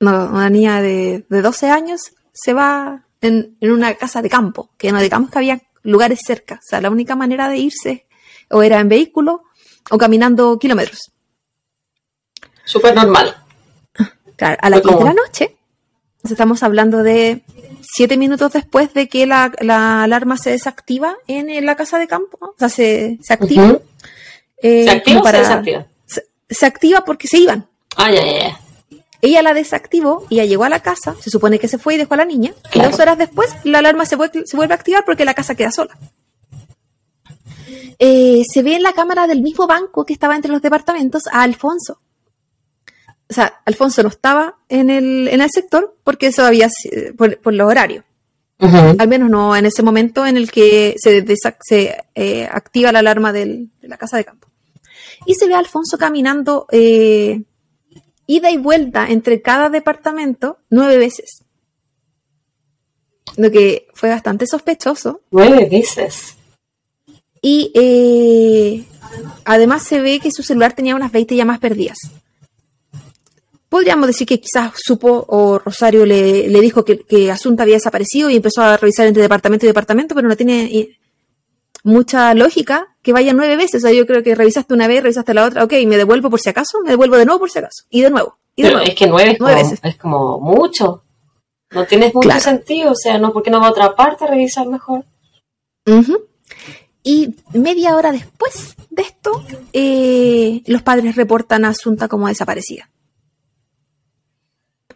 No, una niña de, de 12 años se va en, en una casa de campo, que no digamos que había lugares cerca. O sea, la única manera de irse o era en vehículo o caminando kilómetros. Súper normal. Claro, a las Fue 10 de la noche. Estamos hablando de siete minutos después de que la, la alarma se desactiva en, la casa de campo. O sea, se, se activa. Eh, ¿Se activa o se desactiva? Se, se activa porque se iban. Ah, ya, ya, ya. Ella la desactivó, ella llegó a la casa, se supone que se fue y dejó a la niña. Y dos horas después la alarma se vuelve, se vuelve a activar porque la casa queda sola. Eh, se ve en la cámara del mismo banco que estaba entre los departamentos a Alfonso. O sea, Alfonso no estaba en el, en el sector porque eso había si- por, por los horarios. Al menos no en ese momento en el que se, se eh, activa la alarma del- de la casa de campo. Y se ve a Alfonso caminando eh, ida y vuelta entre cada departamento nueve veces. Lo que fue bastante sospechoso. Nueve veces. Y eh, además se ve que su celular tenía unas 20 llamadas perdidas. Podríamos decir que quizás supo o Rosario le, le dijo que, que Asunta había desaparecido y empezó a revisar entre departamento y departamento, pero no tiene eh, mucha lógica que vaya nueve veces. O sea, yo creo que revisaste una vez, revisaste la otra, ok, me devuelvo por si acaso, me devuelvo de nuevo por si acaso, y de nuevo, y de Pero nuevo. es que nueve es, Nueve como, veces. es como mucho. No tienes mucho Claro. sentido. O sea, no, ¿por qué no va a otra parte a revisar mejor? Y media hora después de esto, eh, los padres reportan a Asunta como desaparecida.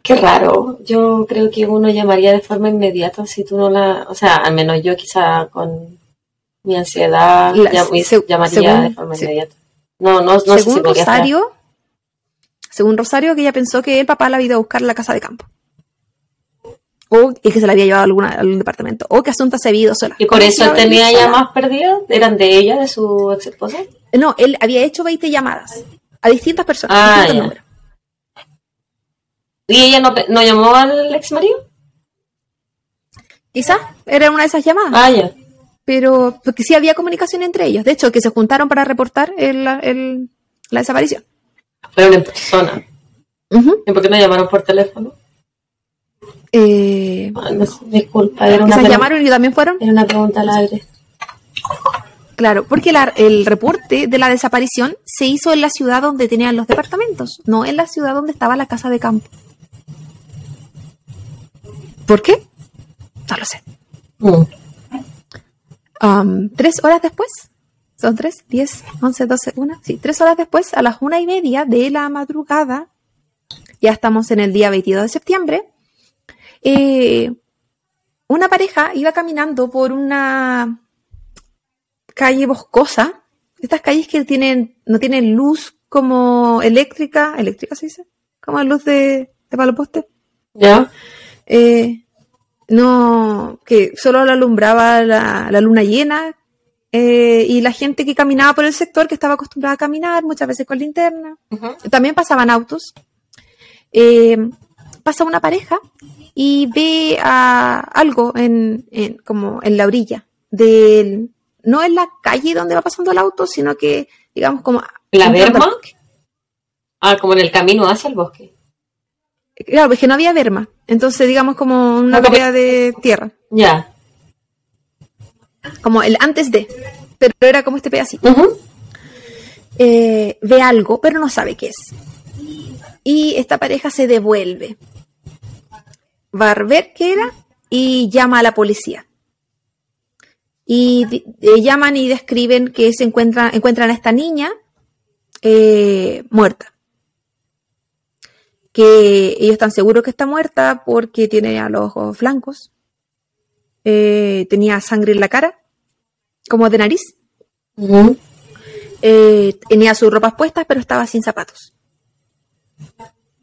Qué raro. Yo creo que uno llamaría de forma inmediata si tú no la. O sea, al menos yo quizá con mi ansiedad La- llam- se- llamaría según- de forma inmediata. No, no, no sé si según podría estar. Rosario, según Rosario, que ella pensó que el papá la había ido a buscar a la casa de campo. O y que se la había llevado a, alguna, a algún departamento. O que Asunta se había ido sola. ¿Y por ¿Cómo eso él tenía llamadas perdidas? ¿Eran de ella, de su ex esposa? No, él había hecho 20 llamadas a distintas personas. Ah, distintos números. ¿Y ella no, no llamó al ex marido? Quizás era una de esas llamadas. Ah, ya. pero porque sí había comunicación entre ellos. De hecho, que se juntaron para reportar el- el- la desaparición. Fueron en persona. ¿Y por qué no llamaron por teléfono? Eh, Ah, no disculpa, era una, llamaron y también fueron. era una pregunta al aire. Claro, porque la- el reporte de la desaparición se hizo en la ciudad donde tenían los departamentos, no en la ciudad donde estaba la casa de campo. ¿Por qué? No lo sé. Mm. Am, tres horas después, son tres, diez, once, doce, una, sí, tres horas después, a las una y media de la madrugada, ya estamos en el día 22 de septiembre, eh, una pareja iba caminando por una calle boscosa, estas calles que tienen, no tienen luz como eléctrica, eléctrica se dice, como luz de, de palo poste. ¿Ya? Eh, no, que solo la alumbraba la, la luna llena eh, y la gente que caminaba por el sector, que estaba acostumbrada a caminar, muchas veces con linterna. También pasaban autos. Eh, pasa una pareja y ve a algo en, en- como en la orilla del no en la calle donde va pasando el auto, sino que digamos como ¿La bosque. Ah, como en el camino hacia el bosque. Claro, es que no había berma, entonces digamos como una Ah, vereda de tierra. Ya. como el antes de, pero era como este pedacito. Eh, ve algo, pero no sabe qué es. Y esta pareja se devuelve. Ver qué era y llama a la policía. Y eh, llaman y describen que se encuentran, encuentran a esta niña eh, muerta. Que ellos están seguros que está muerta porque tiene a los ojos blancos. Eh, tenía sangre en la cara, como de nariz. Eh, tenía sus ropas puestas, pero estaba sin zapatos.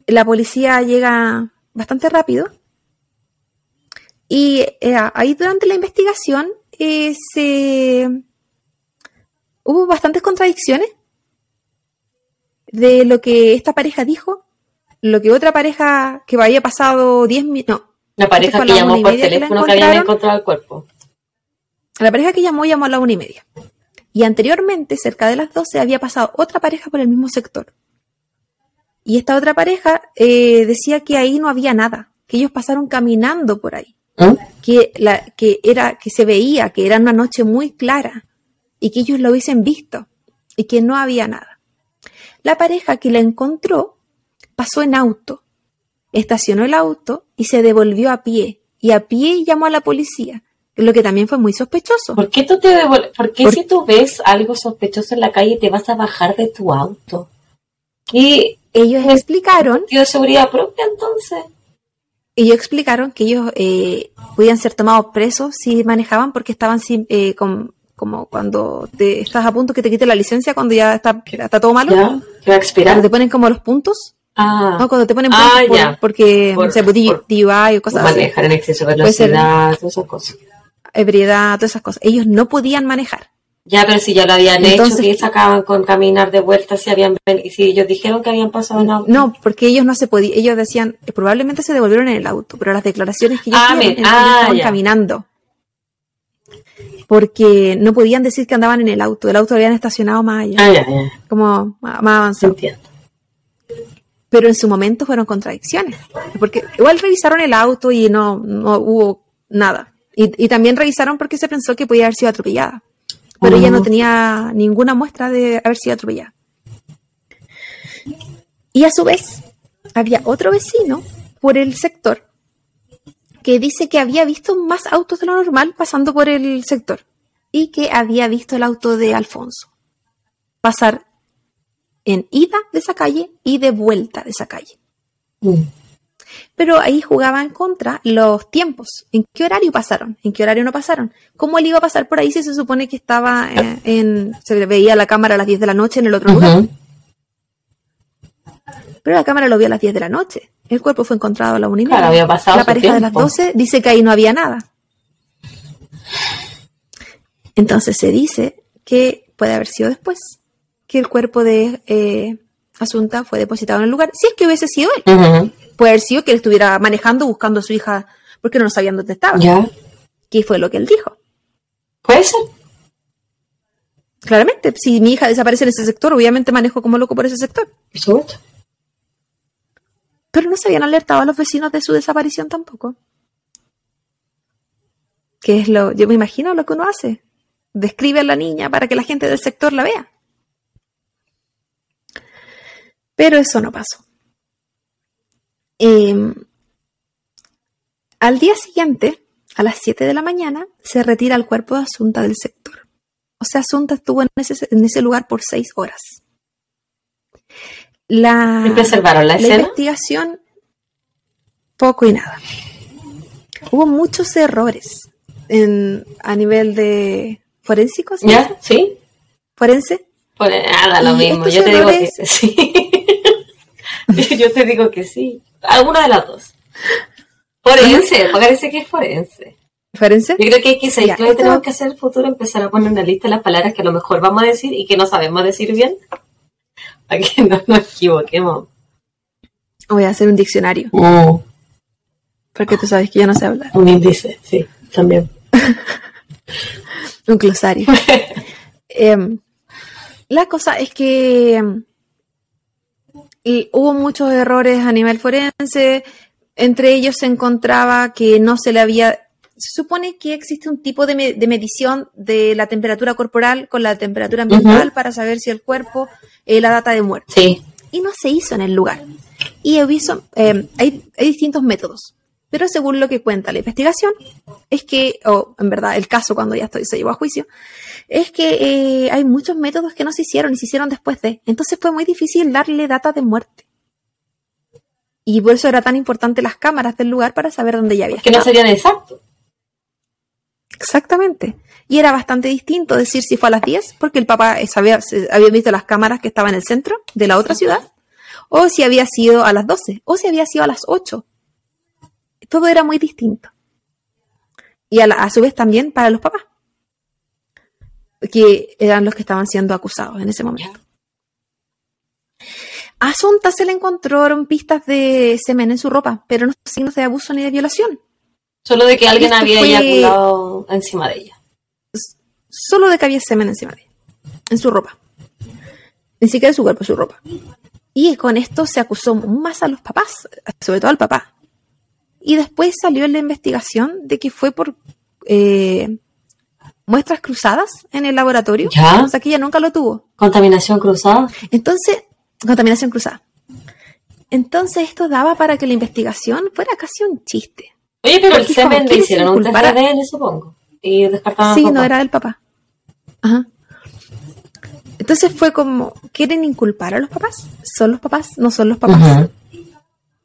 La policía llega bastante rápido y eh, ahí durante la investigación eh, se... hubo bastantes contradicciones de lo que esta pareja dijo, lo que otra pareja que había pasado 10 minutos, no, la pareja que llamó por teléfono que, habían encontrado el cuerpo. La pareja que llamó llamó a la una y media. Y anteriormente, cerca de las 12, había pasado otra pareja por el mismo sector. Y esta otra pareja eh, decía que ahí no había nada, que ellos pasaron caminando por ahí, ¿Ah? que, la, que, era, que se veía que era una noche muy clara y que ellos lo hubiesen visto y que no había nada. La pareja que la encontró pasó en auto, estacionó el auto y se devolvió a pie. Y a pie llamó a la policía, lo que también fue muy sospechoso. ¿Por qué, tú te ¿Por qué si tú ves algo sospechoso en la calle te vas a bajar de tu auto? Y ellos explicaron... de seguridad propia entonces? Ellos explicaron que ellos eh, podían ser tomados presos si manejaban porque estaban sin, eh, como cuando te estás a punto que te quite la licencia cuando ya está, está todo malo. Ya, va a expirar. te ponen como los puntos. Ah. No, cuando te ponen puntos ah, porque se no sé, o cosas manejar en exceso de velocidad, todas esas cosas. Ebriedad, todas esas cosas. Ellos no podían manejar. Ya, pero si ya lo habían Entonces, hecho, que sacaban con caminar de vuelta, si habían si ellos dijeron que habían pasado en auto. No, porque ellos no se podían, ellos decían, probablemente se devolvieron en el auto, pero las declaraciones que ellos ah, estaban caminando porque no podían decir que andaban en el auto, el auto habían estacionado más allá, ah, como más avanzado. Pero en su momento fueron contradicciones, porque igual revisaron el auto y no, no hubo nada. Y, también revisaron porque se pensó que podía haber sido atropellada, pero ella no tenía ninguna muestra de haber sido atropellada. Y a su vez, había otro vecino por el sector que dice que había visto más autos de lo normal pasando por el sector y que había visto el auto de Alfonso pasar en ida de esa calle y de vuelta de esa calle. Mm. Pero ahí jugaban contra los tiempos. ¿En qué horario pasaron? ¿En qué horario no pasaron? ¿Cómo él iba a pasar por ahí si se supone que estaba eh, en, se veía la cámara a las 10 de la noche en el otro lugar? Pero la cámara lo vio a las 10 de la noche. El cuerpo fue encontrado a la una y media. la pareja de las 12 dice que ahí no había nada. Entonces se dice que puede haber sido después que el cuerpo de eh, Asunta fue depositado en el lugar. Si es que hubiese sido él. Puede haber sido que él estuviera manejando buscando a su hija porque no sabían dónde estaba. Ya. ¿Qué fue lo que él dijo? Puede ser. Claramente, si mi hija desaparece en ese sector, obviamente manejo como loco por ese sector. Por pero no se habían alertado a los vecinos de su desaparición tampoco. ¿Qué es lo, yo me imagino lo que uno hace. Describe a la niña para que la gente del sector la vea. Pero eso no pasó. Em, al día siguiente, a las 7 de la mañana, se retira el cuerpo de Asunta del sector. O sea, Asunta estuvo en ese, en ese lugar por seis horas. La, preservaron la, la investigación, poco y nada. Hubo muchos errores en, a nivel de forensicos. ¿Ya? ¿Sí? ¿Forense? Por nada, lo mismo. Yo te digo que sí. Yo te digo que sí. Alguna de las dos. Forense, parece que es forense. ¿Forense? Yo creo que hay que seguir. tenemos que hacer el futuro, empezar a poner en la lista las palabras que a lo mejor vamos a decir y que no sabemos decir bien para que no nos equivoquemos. Voy a hacer un diccionario. Oh. Porque tú sabes que yo no sé hablar. Un índice, sí, también. un glosario. Em, la cosa es que hubo muchos errores a nivel forense. Entre ellos se encontraba que no se le había se supone que existe un tipo de, medición de la temperatura corporal con la temperatura ambiental para saber si el cuerpo es la data de muerte. Sí. Y no se hizo en el lugar. Y eh, hay, distintos métodos. Pero según lo que cuenta la investigación, es que, o en verdad el caso cuando ya estoy, se llevó a juicio, es que eh, hay muchos métodos que no se hicieron y se hicieron después de. Entonces fue muy difícil darle data de muerte. Y por eso era tan importante las cámaras del lugar para saber dónde ya había. Que no serían exactos. Exactamente. Y era bastante distinto decir si fue a las 10, porque el papá había, había visto las cámaras que estaban en el centro de la otra ciudad, o si había sido a las 12, o si había sido a las 8. Todo era muy distinto. Y a, a su vez también para los papás, que eran los que estaban siendo acusados en ese momento. A Asunta se le encontraron pistas de semen en su ropa, pero no signos de abuso ni de violación. Solo de que alguien había eyaculado encima de ella. Solo de que había semen encima de ella. En su ropa. Ni siquiera en su cuerpo, su ropa. Y con esto se acusó más a los papás, sobre todo al papá. Y después salió en la investigación de que fue por eh, muestras cruzadas en el laboratorio. ¿Ya? O sea que ella nunca lo tuvo. Contaminación cruzada. Entonces, contaminación cruzada. Entonces esto daba para que la investigación fuera casi un chiste. Oye, pero el Porque semen como le hicieron un test de ADN, supongo. Y descartaban Sí, no era del papá. Ajá. Entonces fue como, ¿quieren inculpar a los papás? ¿Son los papás? ¿No son los papás? Ujú.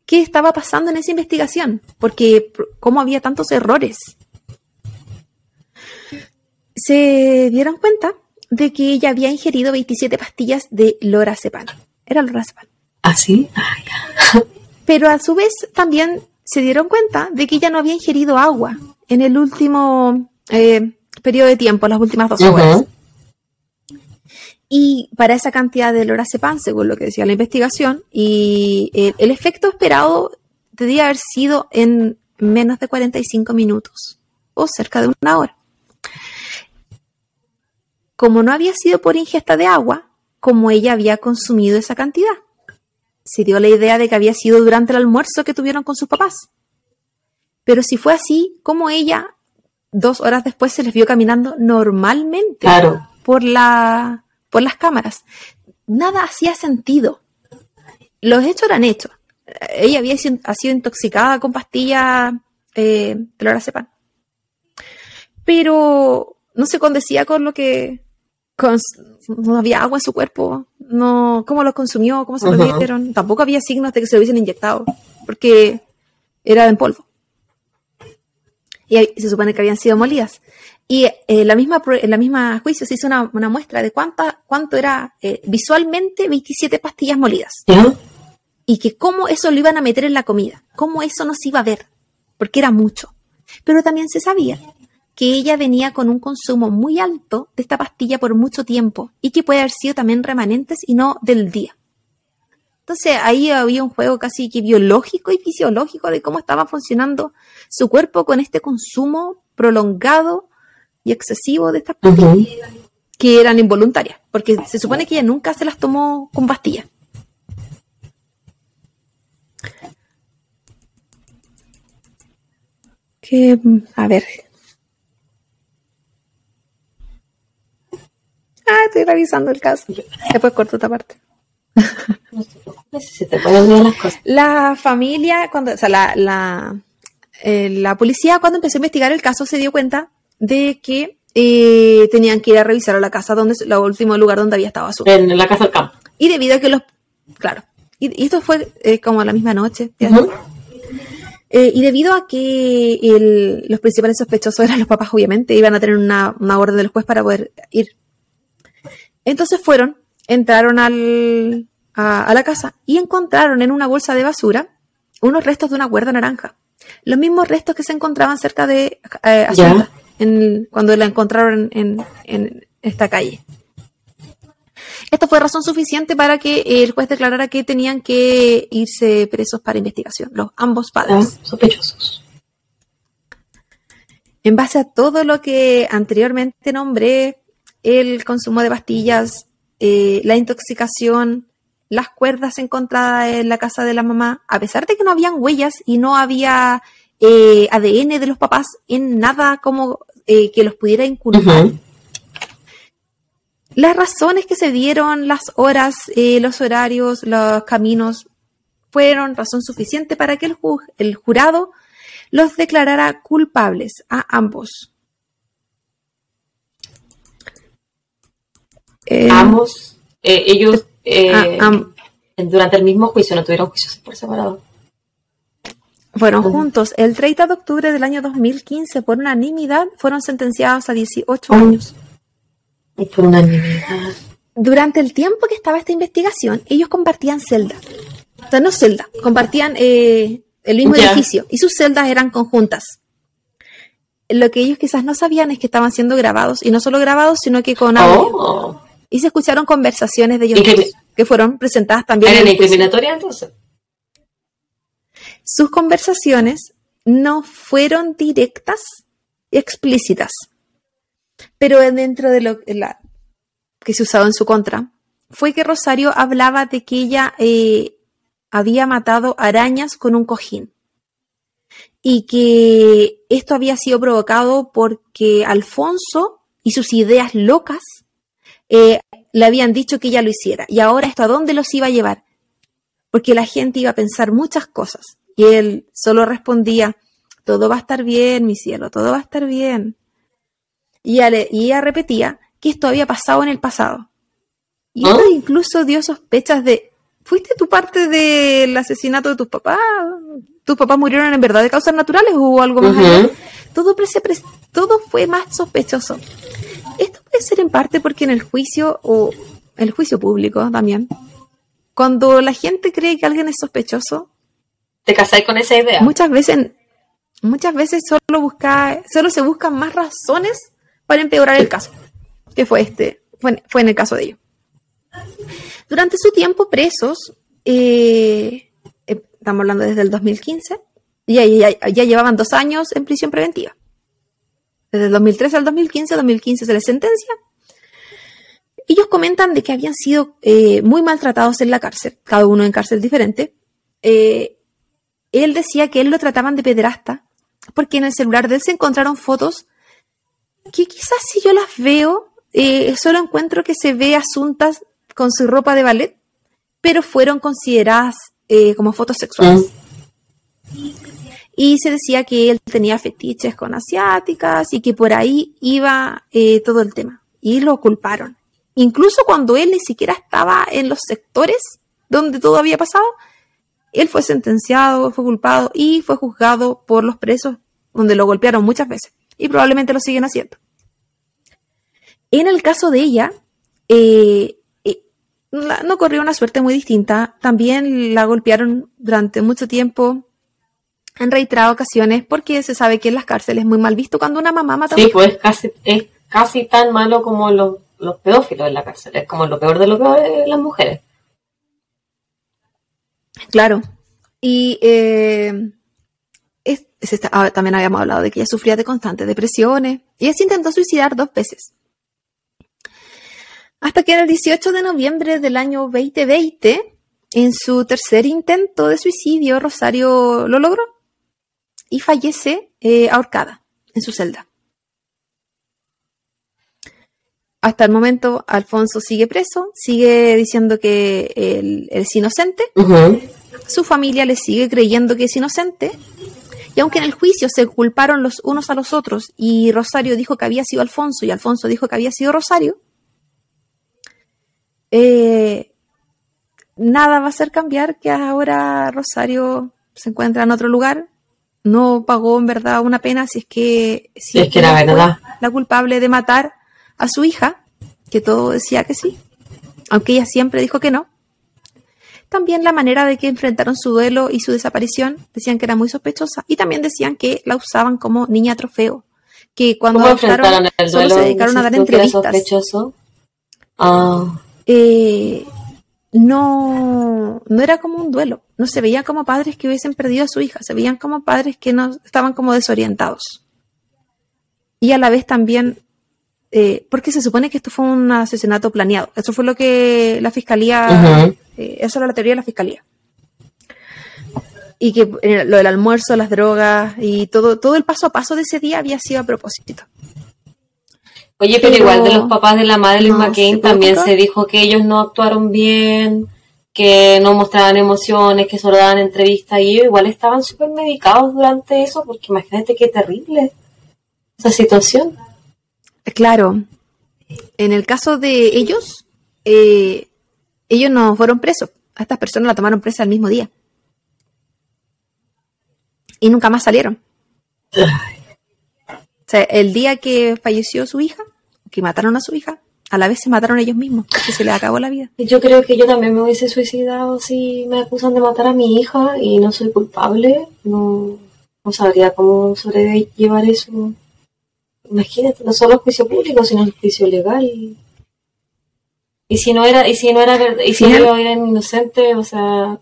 ¿Qué estaba pasando en esa investigación? Porque, ¿cómo había tantos errores? Se dieron cuenta de que ella había ingerido 27 pastillas de lorazepam. Era lorazepam. ¿Ah, sí? Pero a su vez también se dieron cuenta de que ella no había ingerido agua en el último eh, periodo de tiempo, las últimas dos horas. Y para esa cantidad de lorazepam, según lo que decía la investigación, y el, el efecto esperado debía haber sido en menos de 45 minutos o cerca de una hora. Como no había sido por ingesta de agua, como ella había consumido esa cantidad, se dio la idea de que había sido durante el almuerzo que tuvieron con sus papás. Pero si fue así, como ella dos horas después se les vio caminando normalmente Claro. por, la, por las cámaras. Nada hacía sentido. Los hechos eran hechos. Ella había sido, ha sido intoxicada con pastillas eh, lorazepam. Pero no se condecía con lo que... con- no había agua en su cuerpo. No, ¿Cómo lo consumió? ¿Cómo se lo dieron? Tampoco había signos de que se lo hubiesen inyectado. Porque era en polvo. Y se supone que habían sido molidas. Y eh, la misma en la misma juicio se hizo una, una muestra de cuánta, cuánto era eh, visualmente 27 pastillas molidas. Y que cómo eso lo iban a meter en la comida. Cómo eso no se iba a ver. Porque era mucho. Pero también se sabía que ella venía con un consumo muy alto de esta pastilla por mucho tiempo. Y que puede haber sido también remanentes y no del día. Entonces ahí había un juego casi que biológico y fisiológico de cómo estaba funcionando su cuerpo con este consumo prolongado y excesivo de estas pastillas que eran involuntarias, porque se supone que ella nunca se las tomó con pastillas. Que, a ver. Ah, estoy revisando el caso. Después corto esta parte. No te preocupes, se te pueden olvidar las cosas. La familia, cuando, o sea, la, la, eh, la policía cuando empezó a investigar el caso se dio cuenta de que eh, tenían que ir a revisar a la casa donde, el último lugar donde había estado Azul. En la casa del campo. Y debido a que los, claro, y, y esto fue eh, como la misma noche. Eh, y debido a que el- los principales sospechosos eran los papás, obviamente, iban a tener una, una orden del juez para poder ir. Entonces fueron, entraron al, a, a la casa y encontraron en una bolsa de basura unos restos de una cuerda naranja. Los mismos restos que se encontraban cerca de eh, Asunta, en- cuando la encontraron en, en esta calle. Esto fue razón suficiente para que el juez declarara que tenían que irse presos para investigación, los ambos Ah, padres. Sospechosos. En base a todo lo que anteriormente nombré, el consumo de pastillas, eh, la intoxicación, las cuerdas encontradas en la casa de la mamá, a pesar de que no habían huellas y no había eh, ADN de los papás en nada como eh, que los pudiera inculpar. Ujú. Las razones que se dieron, las horas, eh, los horarios, los caminos, fueron razón suficiente para que el, ju- el jurado los declarara culpables a ambos. Eh, Ambos, eh, ellos eh, ah, am- durante el mismo juicio no tuvieron juicios por separado. Fueron juntos. El 30 de octubre del año 2015, por unanimidad, fueron sentenciados a 18 años. Y por unanimidad. Durante el tiempo que estaba esta investigación, ellos compartían celda. O sea, no celda, compartían eh, el mismo edificio y sus celdas eran conjuntas. Lo que ellos quizás no sabían es que estaban siendo grabados, y no solo grabados, sino que con audio. Oh. Y se escucharon conversaciones de ellos que fueron presentadas también. ¿Eran incriminatorias entonces? Sus conversaciones no fueron directas y explícitas, pero dentro de lo que se usaba en su contra, fue que Rosario hablaba de que ella eh, había matado arañas con un cojín y que esto había sido provocado porque Alfonso y sus ideas locas eh, le habían dicho que ella lo hiciera. Y ahora esto a dónde los iba a llevar? Porque la gente iba a pensar muchas cosas. Y él solo respondía, todo va a estar bien, mi cielo, todo va a estar bien. Y ella, repetía que esto había pasado en el pasado. Y ¿Ah? incluso dio sospechas de, ¿fuiste tu parte del asesinato de tus papás? ¿Tus papás murieron en verdad de causas naturales o algo más Todo, todo fue más sospechoso. Esto puede ser en parte porque en el juicio o el juicio público también, cuando la gente cree que alguien es sospechoso, te casáis con esa idea. Muchas veces, muchas veces solo busca, solo se buscan más razones para empeorar el caso, que fue este, fue, en el caso de ellos. Durante su tiempo presos, eh, eh, estamos hablando desde el 2015, ya, ya llevaban dos años en prisión preventiva. Desde el 2013 al 2015, 2015 se les sentencia. Ellos comentan de que habían sido eh, muy maltratados en la cárcel, cada uno en cárcel diferente. Eh, él decía que él lo trataban de pederasta, porque en el celular de él se encontraron fotos que quizás si yo las veo, eh, solo encuentro que se ve asuntas con su ropa de ballet, pero fueron consideradas como fotos sexuales. Y se decía que él tenía fetiches con asiáticas y que por ahí iba eh, todo el tema. Y lo culparon. Incluso cuando él ni siquiera estaba en los sectores donde todo había pasado, él fue sentenciado, fue culpado y fue juzgado por los presos donde lo golpearon muchas veces. Y probablemente lo siguen haciendo. En el caso de ella, eh, eh, no corrió una suerte muy distinta. También la golpearon durante mucho tiempo en reiteradas ocasiones porque se sabe que en las cárceles es muy mal visto cuando una mamá mata a Sí, pues casi, es casi tan malo como los, pedófilos en la cárcel, es como lo peor de lo peor de las mujeres. Claro. Y eh, ah, también habíamos hablado de que ella sufría de constantes depresiones y ella se intentó suicidar dos veces. Hasta que el 18 de noviembre del año 2020, en su tercer intento de suicidio, Rosario lo logró y fallece eh, ahorcada en su celda. Hasta el momento, Alfonso sigue preso, sigue diciendo que él, es inocente. Su familia le sigue creyendo que es inocente. Y aunque en el juicio se culparon los unos a los otros y Rosario dijo que había sido Alfonso y Alfonso dijo que había sido Rosario, eh, nada va a hacer cambiar que ahora Rosario se encuentra en otro lugar no pagó en verdad una pena si es que, si es que era verdad. la culpable de matar a su hija, que todo decía que sí, aunque ella siempre dijo que no. También la manera de que enfrentaron su duelo y su desaparición decían que era muy sospechosa y también decían que la usaban como niña trofeo, que cuando ¿Cómo enfrentaron el duelo, se dedicaron a dar entrevistas. Sospechoso? Ah. Eh, no, no era como un duelo, no se veían como padres que hubiesen perdido a su hija, se veían como padres que no estaban como desorientados. Y a la vez también, eh, porque se supone que esto fue un asesinato planeado, eso fue lo que la fiscalía, eh, eso era la teoría de la fiscalía. Y que eh, lo del almuerzo, las drogas y todo, todo el paso a paso de ese día había sido a propósito. Oye, pero, igual de los papás de la Madeleine McCain también se dijo que ellos no actuaron bien, que no mostraban emociones, que solo daban entrevistas y ellos igual estaban súper medicados durante eso, porque imagínate qué terrible esa situación. Claro, en el caso de ellos, eh, ellos no fueron presos, a estas personas la tomaron presa el mismo día. y nunca más salieron. O sea, el día que falleció su hija, que mataron a su hija, a la vez se mataron ellos mismos, porque se les acabó la vida. Yo creo que yo también me hubiese suicidado si me acusan de matar a mi hija y no soy culpable. No, no sabría cómo sobrellevar eso. Imagínate, no solo el juicio público, sino el juicio legal. Y si no era, y si no era verdad, y si ellos eran inocentes, o sea.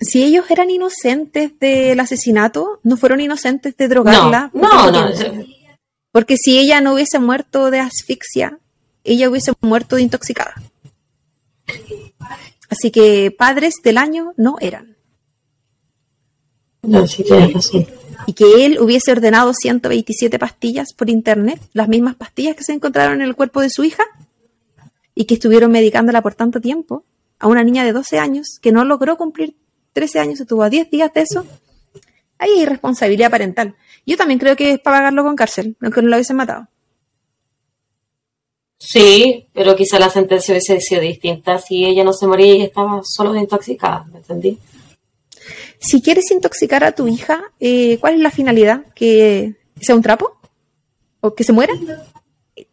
Si ellos eran inocentes del asesinato, no fueron inocentes de drogarla. No, no, no. Porque si ella no hubiese muerto de asfixia, ella hubiese muerto de intoxicada. Así que padres del año no eran. No, sí tienes razón. Y que él hubiese ordenado 127 pastillas por internet, las mismas pastillas que se encontraron en el cuerpo de su hija, y que estuvieron medicándola por tanto tiempo, a una niña de 12 años que no logró cumplir 13 años, estuvo a 10 días de eso, ahí hay irresponsabilidad parental. Yo también creo que es para pagarlo con cárcel, aunque no lo hubiesen matado. Sí, pero quizá la sentencia hubiese sido distinta si ella no se moría y estaba solo intoxicada, ¿me entendí? Si quieres intoxicar a tu hija, eh, ¿cuál es la finalidad? ¿Que sea un trapo? ¿O que se muera?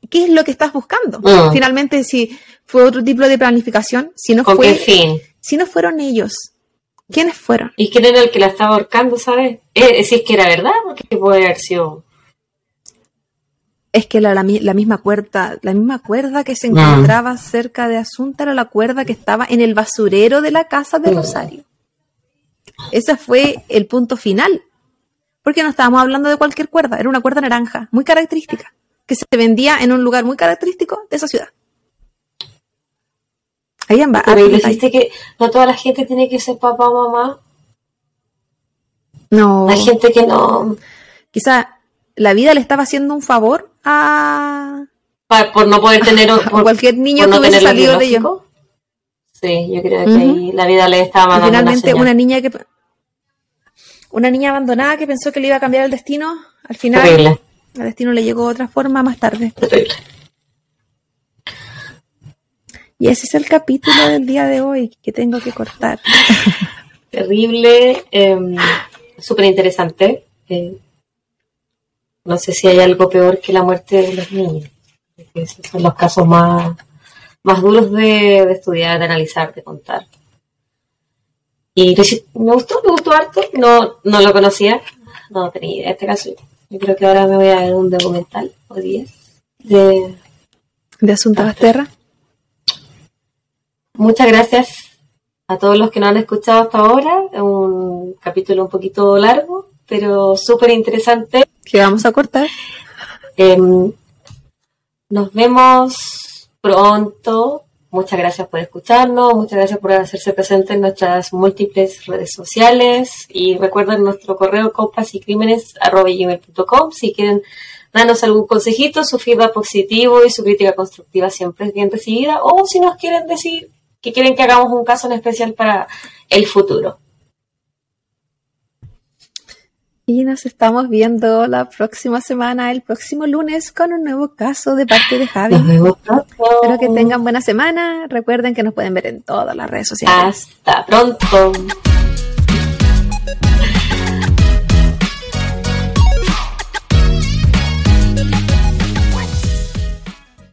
¿Qué es lo que estás buscando? Mm. Finalmente, si fue otro tipo de planificación, si no fue, fin? si no fueron ellos, ¿quiénes fueron? ¿Y quién era el que la estaba ahorcando, sabes? Eh, si es que era verdad, porque puede haber sido es que la, misma cuerda, la misma cuerda que se encontraba cerca de Asunta era la cuerda que estaba en el basurero de la casa de Rosario. Ese fue el punto final. Porque no estábamos hablando de cualquier cuerda, era una cuerda naranja, muy característica, que se vendía en un lugar muy característico de esa ciudad. Ahí va. Pero dijiste que no toda la gente tiene que ser papá o mamá. No. Hay gente que no. Quizá la vida le estaba haciendo un favor a... por no poder tener... Por, cualquier niño que hubiese salido de ellos. Sí, yo creo que ahí la vida le estaba mandando Finalmente una, niña que... Una niña abandonada que pensó que le iba a cambiar el destino, al final el destino le llegó de otra forma más tarde. Y ese es el capítulo del día de hoy que tengo que cortar. Terrible, eh, súper interesante. Eh, no sé si hay algo peor que la muerte de los niños. Esos son los casos más, más duros de, estudiar, de analizar, de contar. Y me gustó, me gustó harto. No, no lo conocía, no tenía idea de este caso. Yo creo que ahora me voy a ver un documental o diez de... ¿De Asunta Basterra? Muchas gracias a todos los que nos han escuchado hasta ahora. Un capítulo un poquito largo, pero súper interesante que vamos a cortar. Em, nos vemos pronto. Muchas gracias por escucharnos, muchas gracias por hacerse presente en nuestras múltiples redes sociales y recuerden nuestro correo copas y crímenes si quieren darnos algún consejito, su feedback positivo y su crítica constructiva siempre es bien recibida o si nos quieren decir que quieren que hagamos un caso en especial para el futuro. Y nos estamos viendo la próxima semana, el próximo lunes, con un nuevo caso de parte de Javi. Espero que tengan buena semana. Recuerden que nos pueden ver en todas las redes sociales. Hasta pronto.